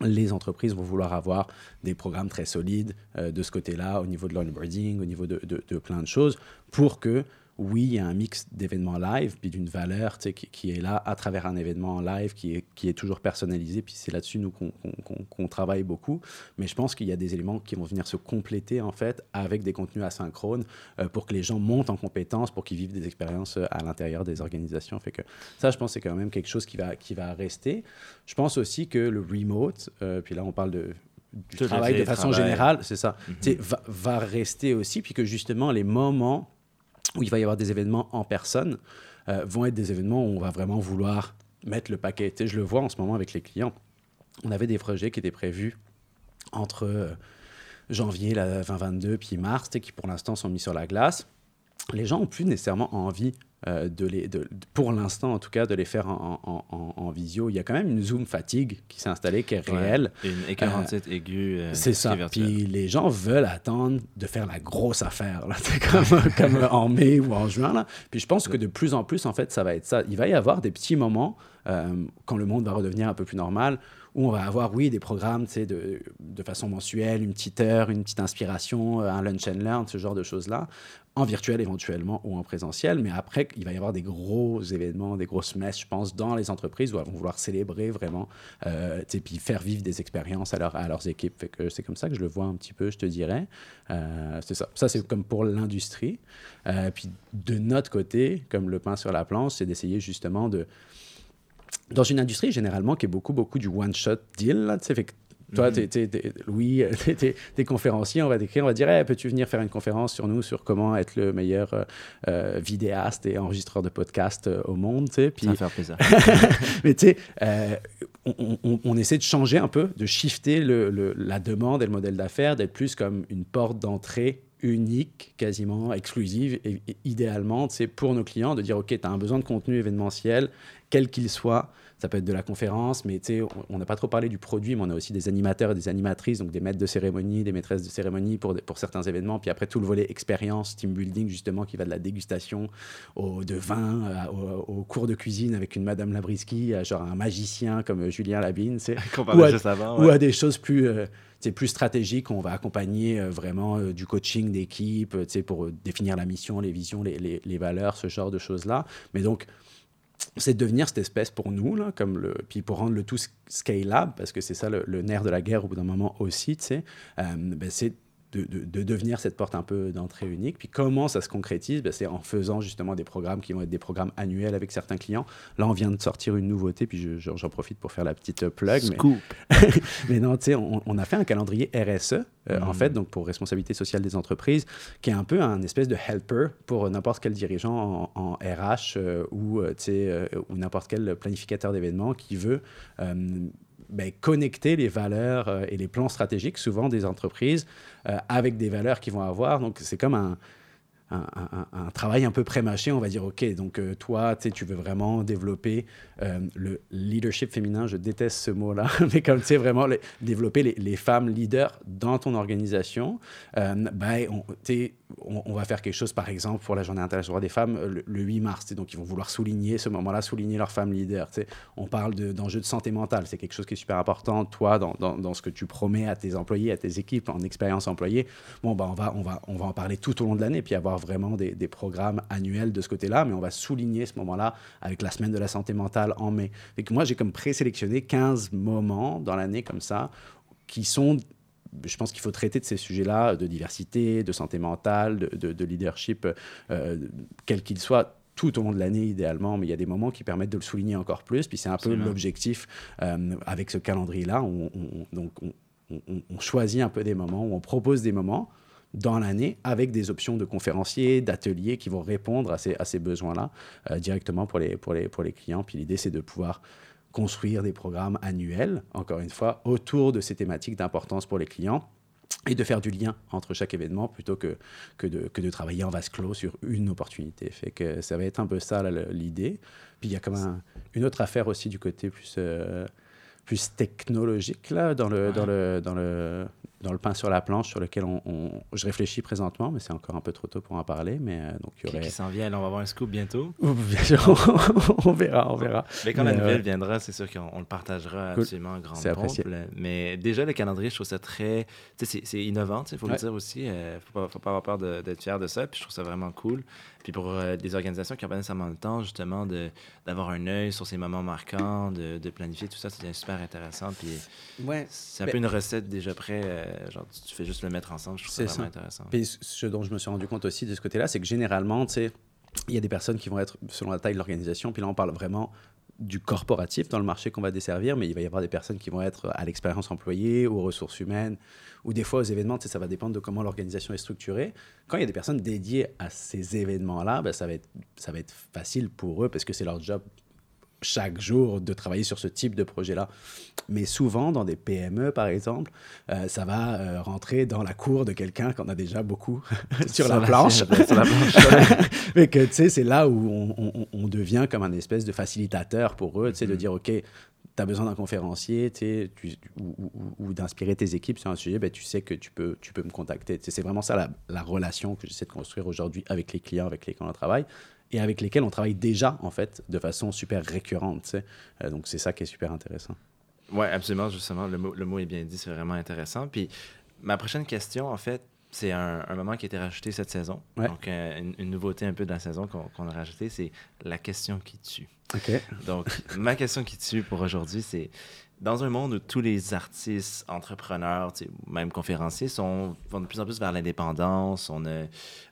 les entreprises vont vouloir avoir des programmes très solides euh, de ce côté-là, au niveau de l'onboarding, au niveau de, de, plein de choses, pour que oui, il y a un mix d'événements live, puis d'une valeur qui, qui, est là à travers un événement live qui est, qui est toujours personnalisé. Puis c'est là-dessus, nous, qu'on travaille beaucoup. Mais je pense qu'il y a des éléments qui vont venir se compléter, en fait, avec des contenus asynchrones euh, pour que les gens montent en compétences, pour qu'ils vivent des expériences euh, à l'intérieur des organisations. Fait que ça, je pense c'est quand même quelque chose qui va, qui va rester. Je pense aussi que le remote, euh, puis là, on parle de du travail de façon générale, c'est ça, mm-hmm. va, va, rester aussi, puis que justement les moments où il va y avoir des événements en personne, euh, vont être des événements où on va vraiment vouloir mettre le paquet. Tu je le vois en ce moment avec les clients. On avait des projets qui étaient prévus entre euh, janvier 2022 puis mars, qui pour l'instant sont mis sur la glace. Les gens n'ont plus nécessairement envie euh, de les, de, pour l'instant en tout cas, de les faire en, en, en, en visio. Il y a quand même une Zoom fatigue qui s'est installée, qui est réelle. Et une écœurantite aiguë. euh, C'est ça. Puis les gens veulent attendre de faire la grosse affaire, là, comme, comme en mai ou en juin. Là. Puis je pense que de plus en plus, en fait, ça va être ça. Il va y avoir des petits moments, euh, quand le monde va redevenir un peu plus normal, où on va avoir, oui, des programmes de, de façon mensuelle, une petite heure, une petite inspiration, euh, un lunch and learn, ce genre de choses-là, en virtuel éventuellement ou en présentiel. Mais après, il va y avoir des gros événements, des grosses messes, je pense, dans les entreprises où elles vont vouloir célébrer vraiment, euh, tu sais, puis faire vivre des expériences à, à leurs équipes. Que c'est comme ça que je le vois un petit peu, je te dirais. Euh, c'est ça. Ça, c'est comme pour l'industrie. Euh, puis de notre côté, comme le pain sur la planche, c'est d'essayer justement de dans une industrie généralement qui est beaucoup, beaucoup du one-shot deal, là, tu sais, fait que toi, t'es- t'es- t'es- Louis, euh, t'es- conférencier, on va t'écrire, on va dire, Hey, peux-tu venir faire une conférence sur nous, sur comment être le meilleur euh, euh, vidéaste et enregistreur de podcast euh, au monde, puis Ça va faire plaisir. mais tu sais, euh, on, on- on essaie de changer un peu, de shifter le- le- la demande et le modèle d'affaires, d'être plus comme une porte d'entrée unique, quasiment exclusive, et, et idéalement, sais, pour nos clients, de dire, OK, tu as un besoin de contenu événementiel, quel qu'il soit, ça peut être de la conférence, mais tu sais, on- n'a pas trop parlé du produit, mais on a aussi des animateurs et des animatrices, donc des maîtres de cérémonie, des maîtresses de cérémonie pour, pour certains événements, puis après tout le volet expérience, team building, justement, qui va de la dégustation au, de vin, au, au cours de cuisine avec une Madame Labriski, à genre un magicien comme Julien Labine, tu sais Qu'on Ou à- juste avant. ou ouais. à des choses plus, euh, sais, plus stratégiques. On va accompagner euh, vraiment euh, du coaching d'équipe euh, tu sais, pour euh, définir la mission, les visions, les, les- les valeurs, ce genre de choses-là. Mais donc, c'est de devenir cette espèce pour nous, là, comme le, puis pour rendre le tout sc- scalable, parce que c'est ça le, le nerf de la guerre au bout d'un moment aussi, tu sais, euh, ben, c'est de, de- de devenir cette porte un peu d'entrée unique. Puis comment ça se concrétise? Ben, C'est en faisant justement des programmes qui vont être des programmes annuels avec certains clients. Là, on vient de sortir une nouveauté, puis je- je- j'en profite pour faire la petite euh, plug. mais- Scoop. mais non, tu sais, on, on a fait un calendrier RSE, euh, en Mhm. fait, donc pour responsabilité sociale des entreprises, qui est un peu un espèce de helper pour n'importe quel dirigeant en, en RH euh, ou, euh, euh, ou n'importe quel planificateur d'événements qui veut euh, ben, connecter les valeurs euh, et les plans stratégiques, souvent des entreprises, euh, avec des valeurs qu'ils vont avoir. Donc, c'est comme un, un, travail un peu pré-mâché, on va dire, OK, donc euh, toi, tu veux vraiment développer euh, le leadership féminin, je déteste ce mot-là, mais comme tu sais, vraiment développer les, femmes leaders dans ton organisation, euh, ben, on, va faire quelque chose, par exemple, pour la Journée internationale des femmes, le, le 8 mars, donc ils vont vouloir souligner ce moment-là, souligner leurs femmes leaders. On parle de- d'enjeux de, santé mentale, c'est quelque chose qui est super important, toi, dans ce que tu promets à tes employés, à tes équipes, en expérience employée. Bon, ben, on, va, on, va, on va en parler tout au long de l'année, puis avoir vraiment des, des programmes annuels de ce côté-là, mais on va souligner ce moment-là avec la semaine de la santé mentale en mai. Fait que moi, j'ai comme présélectionné 15 moments dans l'année comme ça qui sont je pense qu'il faut traiter de ces sujets-là, de diversité, de santé mentale, de, de- de leadership, euh, quel qu'il soit, tout au long de l'année idéalement, mais il y a des moments qui permettent de le souligner encore plus. Puis c'est un peu l'objectif euh, avec ce calendrier-là. On, on- donc on, on- on choisit un peu des moments, où on propose des moments dans l'année avec des options de conférenciers, d'ateliers qui vont répondre à ces, à ces besoins-là euh, directement pour les, pour, les, pour les clients. Puis l'idée, c'est de pouvoir construire des programmes annuels, encore une fois, autour de ces thématiques d'importance pour les clients et de faire du lien entre chaque événement plutôt que, que, de, que de travailler en vase clos sur une opportunité. Fait que ça va être un peu ça l'idée. Puis il y a comme un- une autre affaire aussi du côté plus, euh, plus technologique là, dans, le, dans, le, dans, le, dans le pain sur la planche sur lequel on, on- je réfléchis présentement, mais c'est encore un peu trop tôt pour en parler. Mais euh, donc il y Qui, aurait... qui s'en vient, là, on va avoir un scoop bientôt. Bien sûr, on verra, on verra. Mais quand Mais, la nouvelle ouais. viendra, c'est sûr qu'on on le partagera Cool. absolument en grande C'est apprécié. pompe. Mais déjà, le calendrier, je trouve ça très... Tu sais, c'est- innovant, il faut Ouais. le dire aussi. Il ne faut pas, faut pas avoir peur de- d'être fier de ça. Puis je trouve ça vraiment cool. Puis pour euh, des organisations qui n'ont pas nécessairement le temps, justement, de- d'avoir un œil sur ces moments marquants, de, de planifier tout ça, c'est super intéressant. Puis Ouais, c'est un Ben- peu une recette déjà prête. Euh, genre, tu, tu fais juste le mettre ensemble. Je trouve ça vraiment ça. intéressant. Puis ce- dont je me suis rendu compte aussi de ce côté-là, c'est que généralement, tu sais, il y a des personnes qui vont être selon la taille de l'organisation, puis là, on parle vraiment du corporatif dans le marché qu'on va desservir, mais il va y avoir des personnes qui vont être à l'expérience employée, aux ressources humaines, ou des fois aux événements, tu sais, ça va dépendre de comment l'organisation est structurée. Quand il y a des personnes dédiées à ces événements-là, ben, ça, va être, ça va être facile pour eux parce que c'est leur job chaque jour de travailler sur ce type de projet-là. Mais souvent, dans des PME, par exemple, euh, ça va euh, rentrer dans la cour de quelqu'un qu'on a déjà beaucoup sur, la planche. sur la planche. Mais que, tu sais, c'est là où on, on, on, devient comme un espèce de facilitateur pour eux, tu sais, de mm-hmm. dire, OK, tu as besoin d'un conférencier tu, ou, ou, ou d'inspirer tes équipes sur un sujet, ben, tu sais que tu peux, tu peux me contacter. C'est vraiment ça la, la relation que j'essaie de construire aujourd'hui avec les clients avec lesquels on travaille et avec lesquels on travaille déjà, en fait, de façon super récurrente. Euh, donc, c'est ça qui est super intéressant. Oui, absolument, justement. Le mot, le mot est bien dit, c'est vraiment intéressant. Puis, ma prochaine question, en fait, c'est un, un, moment qui a été rajouté cette saison. Ouais. Donc, euh, une, une, nouveauté un peu de la saison qu'on qu a rajouté, c'est la question qui tue. OK. Donc, ma question qui tue pour aujourd'hui, c'est dans un monde où tous les artistes, entrepreneurs, même conférenciers sont, vont de plus en plus vers l'indépendance, on, a,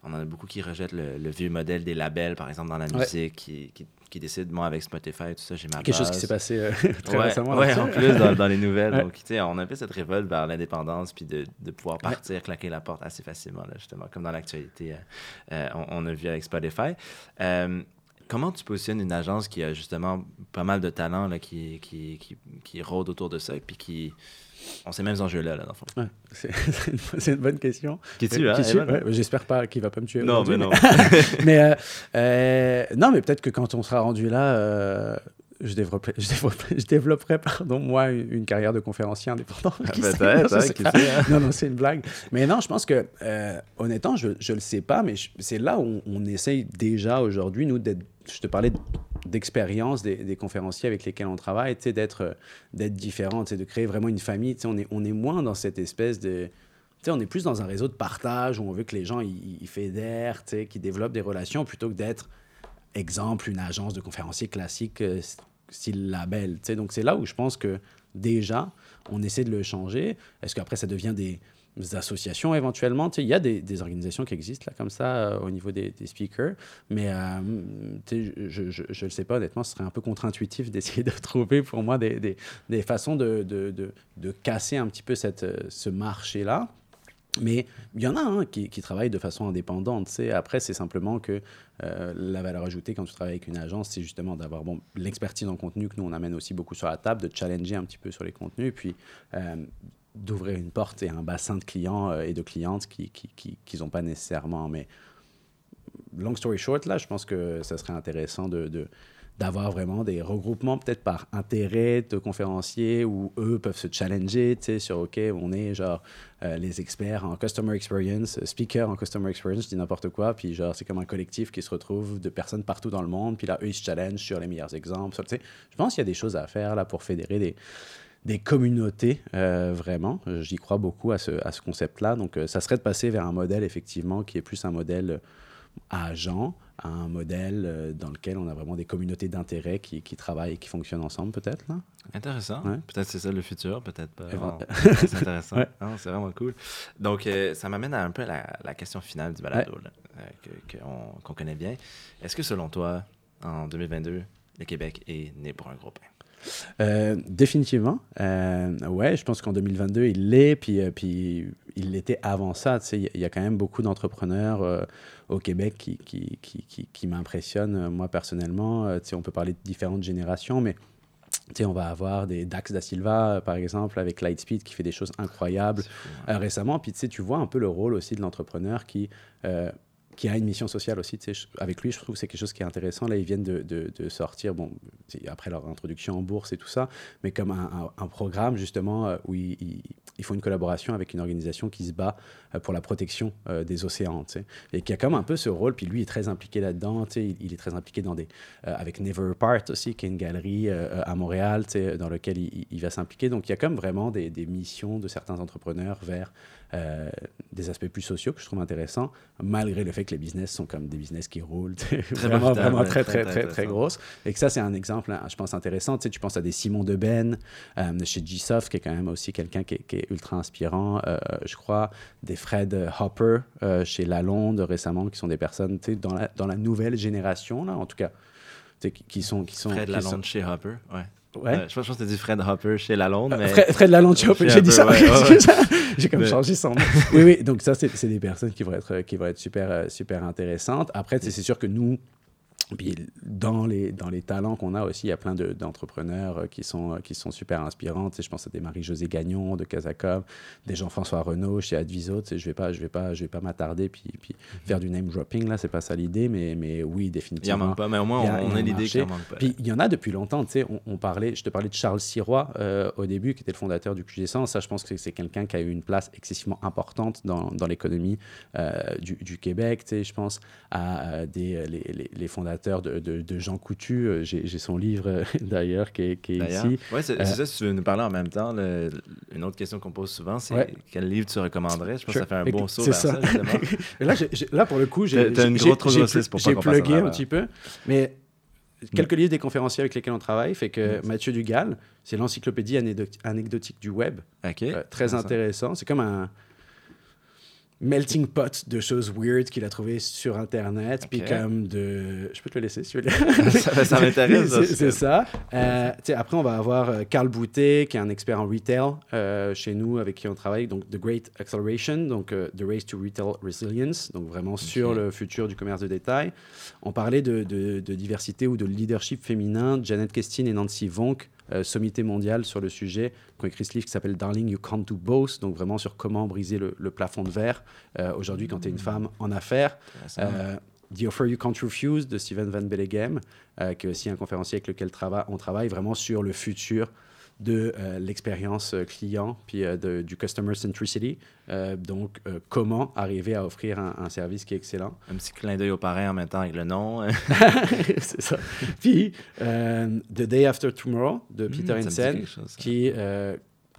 on en a beaucoup qui rejettent le, le, vieux modèle des labels, par exemple, dans la musique, qui, qui, qui, décident, moi, avec Spotify, tout ça, j'ai ma Quelque chose qui s'est passé euh, très ouais, récemment. Oui, en plus, dans, dans les nouvelles. Donc, on a un peu cette révolte vers l'indépendance, puis de, de, pouvoir partir, claquer la porte assez facilement, là, justement, comme dans l'actualité, euh, euh, on, on, a vu avec Spotify. Euh, Comment tu positionnes une agence qui a justement pas mal de talents là, qui, qui, qui, qui rôde autour de ça et puis qui ont ces mêmes enjeux-là, là, dans le fond? Ouais, c'est une bonne question. Qui tue, hein? Ouais, J'espère pas qu'il va pas me tuer. Non, mais non. mais, euh, euh, non, mais peut-être que quand on sera rendu là, euh, je développerai, je développerai, je développerai pardon, moi, une, carrière de conférencier indépendant. Ah, Peut-être, hein, hein. Non, non, c'est une blague. Mais non, je pense que, euh, honnêtement, je ne le sais pas, mais c'est là où on, on essaye déjà aujourd'hui, nous, d'être. Je te parlais d'expérience des, conférenciers avec lesquels on travaille, d'être différent, de créer vraiment une famille. On est, est moins dans cette espèce de. on est plus dans un réseau de partage où on veut que les gens ils, fédèrent, qu'ils développent des relations plutôt que d'être exemple, une agence de conférenciers classique euh, style label. Donc, c'est là où je pense que déjà, on essaie de le changer. Est-ce qu'après, ça devient des associations éventuellement Il y a des, des, organisations qui existent là, comme ça euh, au niveau des, des, speakers, mais euh, je ne sais pas, honnêtement, ce serait un peu contre-intuitif d'essayer de trouver pour moi des, des façons de, de, de, de, casser un petit peu cette, ce marché-là. Mais il y en a hein, qui, qui, travaillent de façon indépendante. T'sais. Après, c'est simplement que euh, la valeur ajoutée quand tu travailles avec une agence, c'est justement d'avoir bon, l'expertise en contenu que nous, on amène aussi beaucoup sur la table, de challenger un petit peu sur les contenus, puis euh, d'ouvrir une porte et un bassin de clients euh, et de clientes qu'ils qui, qui, n'ont pas nécessairement. Mais long story short, là, je pense que ça serait intéressant de, d'avoir vraiment des regroupements peut-être par intérêt de conférenciers où eux peuvent se challenger, sur OK, on est genre euh, les experts en customer experience, speaker en customer experience, je dis n'importe quoi, puis genre c'est comme un collectif qui se retrouve de personnes partout dans le monde, puis là eux ils se challengent sur les meilleurs exemples, tu sais. Je pense qu'il y a des choses à faire là pour fédérer des des communautés, euh, vraiment. J'y crois beaucoup à ce, à ce concept-là. Donc, euh, ça serait de passer vers un modèle, effectivement, qui est plus un modèle agent, à un modèle euh, dans lequel on a vraiment des communautés d'intérêt qui, qui, travaillent et qui fonctionnent ensemble, peut-être. Là. Intéressant. Ouais. Peut-être c'est ça le futur, peut-être pas. Bon, c'est intéressant. ouais. c'est vraiment cool. Donc, euh, ça m'amène à un peu la, la, question finale du balado, ouais. euh, qu'on qu connaît bien. Est-ce que selon toi, en 2022, le Québec est né pour un gros pain? Euh, définitivement. Euh, ouais, je pense qu'en 2022, il l'est, puis, euh, puis il l'était avant ça. Tu sais, il y a quand même beaucoup d'entrepreneurs au Québec qui, qui, qui, qui, qui m'impressionnent, moi, personnellement. tu sais, on peut parler de différentes générations, mais tu sais, on va avoir des Dax da Silva, par exemple, avec Lightspeed, qui fait des choses incroyables fou, ouais. récemment. Puis, tu sais, tu vois un peu le rôle aussi de l'entrepreneur qui qui a une mission sociale aussi. Avec lui, je trouve que c'est quelque chose qui est intéressant. Là, ils viennent de, sortir, bon, après leur introduction en bourse et tout ça, mais comme un, programme justement où ils, ils, font une collaboration avec une organisation qui se bat pour la protection euh, des océans, tu sais, et qui a comme un peu ce rôle. Puis lui est très impliqué là-dedans. Il, est très impliqué dans des, euh, avec Never Apart aussi, qui est une galerie euh, à Montréal, dans laquelle il, va s'impliquer. Donc il y a comme vraiment des, missions de certains entrepreneurs vers euh, des aspects plus sociaux que je trouve intéressants, malgré le fait que les business sont comme des business qui roulent vraiment, vraiment très, très, très, très, grosses. Et que ça, c'est un exemple, hein, je pense, intéressant. Tu, sais, tu penses à des Simon Deben euh, de chez Gsoft, qui est quand même aussi quelqu'un qui, est ultra inspirant, euh, je crois, des Fred Hopper euh, chez Lalonde récemment, qui sont des personnes tu sais, dans, la, dans la nouvelle génération, là, en tout cas, qui, sont, qui sont... Fred Lalonde chez Hopper, ouais. Ouais. Euh, je pense que tu as dit Fred Hopper chez Lalonde. Mais... Fred, Fred Lalonde chez Hopper, j'ai dit ça. Ouais, ouais. j'ai comme mais... changé son nom. oui, oui, donc ça, c'est des personnes qui vont être, qui vont être super, super intéressantes. Après, c'est sûr que nous, puis dans les, dans les talents qu'on a aussi, il y a plein de- d'entrepreneurs euh, qui, sont, euh, qui sont super inspirants. Tu sais, je pense à des Marie-Josée Gagnon de Casacom, des Jean-François Renaud chez Adviso. Tu sais, je ne vais pas, je vais pas, je vais pas m'attarder puis, puis faire du name dropping, là, c'est pas ça l'idée, mais, mais oui, Mhm. Il en définitivement. manque pas, mais au moins, Il y a- on, a l'idée qu'il en manque pas. Puis il y en a depuis longtemps, tu sais, on, on parlait, je te parlais de Charles Sirois euh, au début, qui était le fondateur du QG100. Ça, je pense que c'est quelqu'un qui a eu une place excessivement importante dans, dans l'économie euh, du, du Québec. Tu sais, je pense à euh, des, les, les- les fondateurs de, de, de Jean Coutu. Euh, J'ai son livre euh, d'ailleurs qui est, qui est D'ailleurs, ici. ouais, c'est Euh, ça, si tu veux nous parler en même temps, le- une autre question qu'on pose souvent, c'est Ouais. quel livre tu recommanderais? Je pense Sure. que ça fait un bon saut c'est vers ça, ça. justement. Là, j'ai- j'ai- là, pour le coup, j'ai plugué un petit peu. Mais quelques livres des conférenciers avec lesquels on travaille fait que Mathieu Dugal, c'est l'encyclopédie anecdoti- anecdotique du web. OK. Euh, très intéressant. C'est comme un melting pot de choses weird qu'il a trouvé sur Internet. Puis comme de... Je peux te le laisser si tu veux. ça ça m'intéresse. C'est- ça. C'est ça. Euh, après, on va avoir euh, Carl Boutet, qui est un expert en retail euh, chez nous, avec qui on travaille. Donc, The Great Acceleration, donc euh, The Race to Retail Resilience, donc vraiment sur le futur du commerce de détail. On parlait de, de- de diversité ou de leadership féminin. Janet Kestin et Nancy Vonk, euh, sommité mondiale sur le sujet, qui ont écrit ce livre qui s'appelle Darling, You Can't Do Both, donc vraiment sur comment briser le, le plafond de verre euh, aujourd'hui quand tu es une femme en affaires. Euh, The Offer You Can't Refuse de Steven Van Belleghem, qui est aussi un conférencier avec lequel trava- on travaille vraiment sur le futur de euh, l'expérience euh, client, puis euh, de- du customer centricity. Donc, comment arriver à offrir un, un service qui est excellent? Un petit clin d'œil au parrain en même temps avec le nom. C'est ça. Puis, The Day After Tomorrow de Peter Hmm, chose, ça. qui,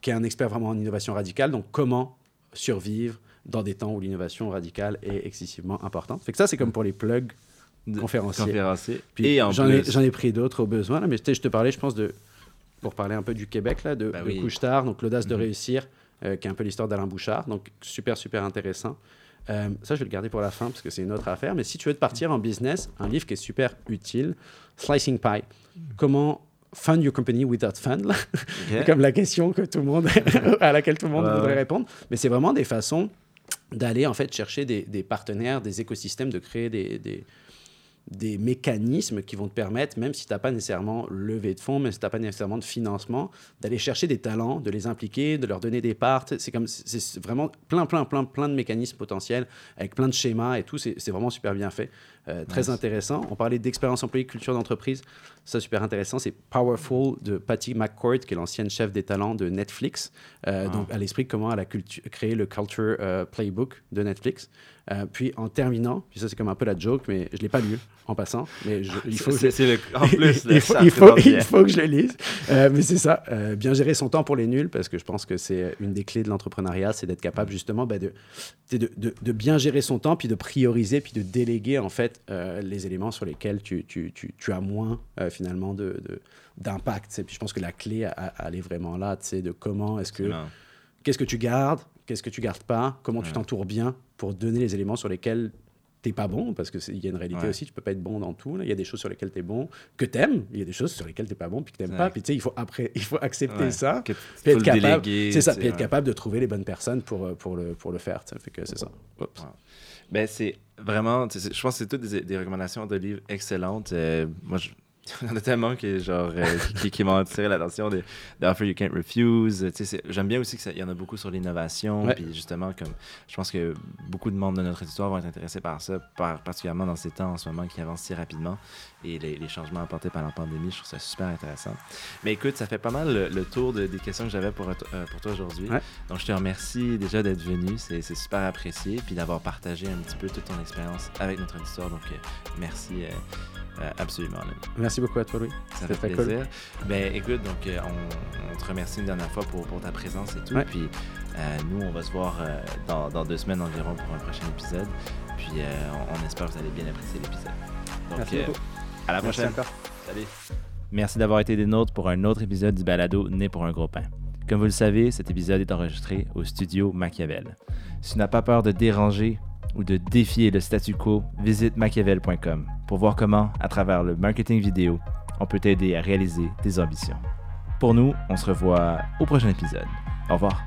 qui est un expert vraiment en innovation radicale. Donc, comment survivre dans des temps où l'innovation radicale est excessivement importante? Fait que ça, c'est comme pour les plugs conférenciers. conférencier. Puis Et en j'en ai, plus, j'en ai pris d'autres au besoin, là, mais je te parlais, je pense, de, pour parler un peu du Québec, là, de, de oui. Couche-Tard, donc l'audace de Mhm. réussir, euh, qui est un peu l'histoire d'Alain Bouchard, donc super, super intéressant. Euh, ça, je vais le garder pour la fin, parce que c'est une autre affaire, mais si tu veux te partir en business, un livre qui est super utile, Slicing Pie, comment fund your company without fun, là? ok. C'est comme la question que tout le monde à laquelle tout le monde Ouais, voudrait répondre. Mais c'est vraiment des façons d'aller en fait chercher des, des partenaires, des écosystèmes, de créer des, des, des mécanismes qui vont te permettre, même si tu n'as pas nécessairement levé de fonds, même si tu n'as pas nécessairement de financement, d'aller chercher des talents, de les impliquer, de leur donner des parts. C'est comme c'est vraiment plein, plein, plein, plein de mécanismes potentiels avec plein de schémas et tout. C'est vraiment super bien fait, Euh, très Nice. intéressant. On parlait d'expérience employée, culture d'entreprise. Ça, super intéressant. C'est Powerful de Patty McCourt, qui est l'ancienne chef des talents de Netflix. Euh, Wow. Donc, à l'esprit, comment elle a créé le Culture euh, Playbook de Netflix. Euh, puis, en terminant, puis ça, c'est comme un peu la joke, mais je ne l'ai pas lu en passant. Mais je- il faut. C'est c'est le. En plus, il, faut, il, faut, il que je le lise. Euh, mais c'est ça, euh, bien gérer son temps pour les nuls, parce que je pense que c'est une des clés de l'entrepreneuriat, c'est d'être capable justement bah, de- de bien gérer son temps, puis de prioriser, puis de déléguer en fait euh, les éléments sur lesquels tu, tu, tu, tu as moins euh, finalement de, de- d'impact. sais. Puis je pense que la clé, elle est vraiment là, tu sais, de comment est-ce que qu'est-ce que tu gardes, qu'est-ce que tu gardes pas, comment tu t'entoures bien pour donner les éléments sur lesquels t'es pas bon, parce qu'il y a une réalité Ouais. aussi, tu peux pas être bon dans tout. Il y a des choses sur lesquelles tu es bon, que t'aimes, il y a des choses sur lesquelles t'es pas bon, puis que t'aimes Ouais. pas. Puis tu sais, il faut, après, il faut accepter ça, puis être le capable, déléguer, ça, puis être capable de trouver les bonnes personnes pour, euh, pour, le, pour le faire. sais. Fait que c'est ça. Ben, c'est vraiment. Je pense que c'est toutes des, des recommandations de livres excellentes. Euh, moi, je. Il y en a tellement que, genre, euh, qui, qui m'ont attiré l'attention des des Offer You Can't Refuse. J'aime bien aussi qu'il y en a beaucoup sur l'innovation. Puis justement, comme je pense que beaucoup de membres de notre histoire vont être intéressés par ça, par- particulièrement dans ces temps en ce moment qui avancent si rapidement. Et les, les changements apportés par la pandémie, je trouve ça super intéressant. Mais écoute, ça fait pas mal le, le tour de- des questions que j'avais pour, euh, pour toi aujourd'hui. Ouais. Donc, je te remercie déjà d'être venu. C'est super apprécié. Puis d'avoir partagé un petit peu toute ton expérience avec notre auditoire. Donc, euh, merci euh, absolument. là. Merci beaucoup à toi, Louis. Ça fait très cool. plaisir. Ben, écoute, donc, euh, on, on te remercie une dernière fois pour, pour ta présence et tout. Ouais. Puis, euh, nous, on va se voir euh, dans, dans deux semaines environ pour un prochain épisode. Puis, euh, on, on espère que vous allez bien apprécier l'épisode. Donc, Merci euh, beaucoup. à la Merci prochaine. encore. Salut. Merci d'avoir été des nôtres pour un autre épisode du balado Né pour un gros pain. Comme vous le savez, cet épisode est enregistré au studio Machiavel. Si tu n'as pas peur de déranger ou de défier le statu quo, visite machiavel.com pour voir comment, à travers le marketing vidéo, on peut t'aider à réaliser tes ambitions. Pour nous, on se revoit au prochain épisode. Au revoir.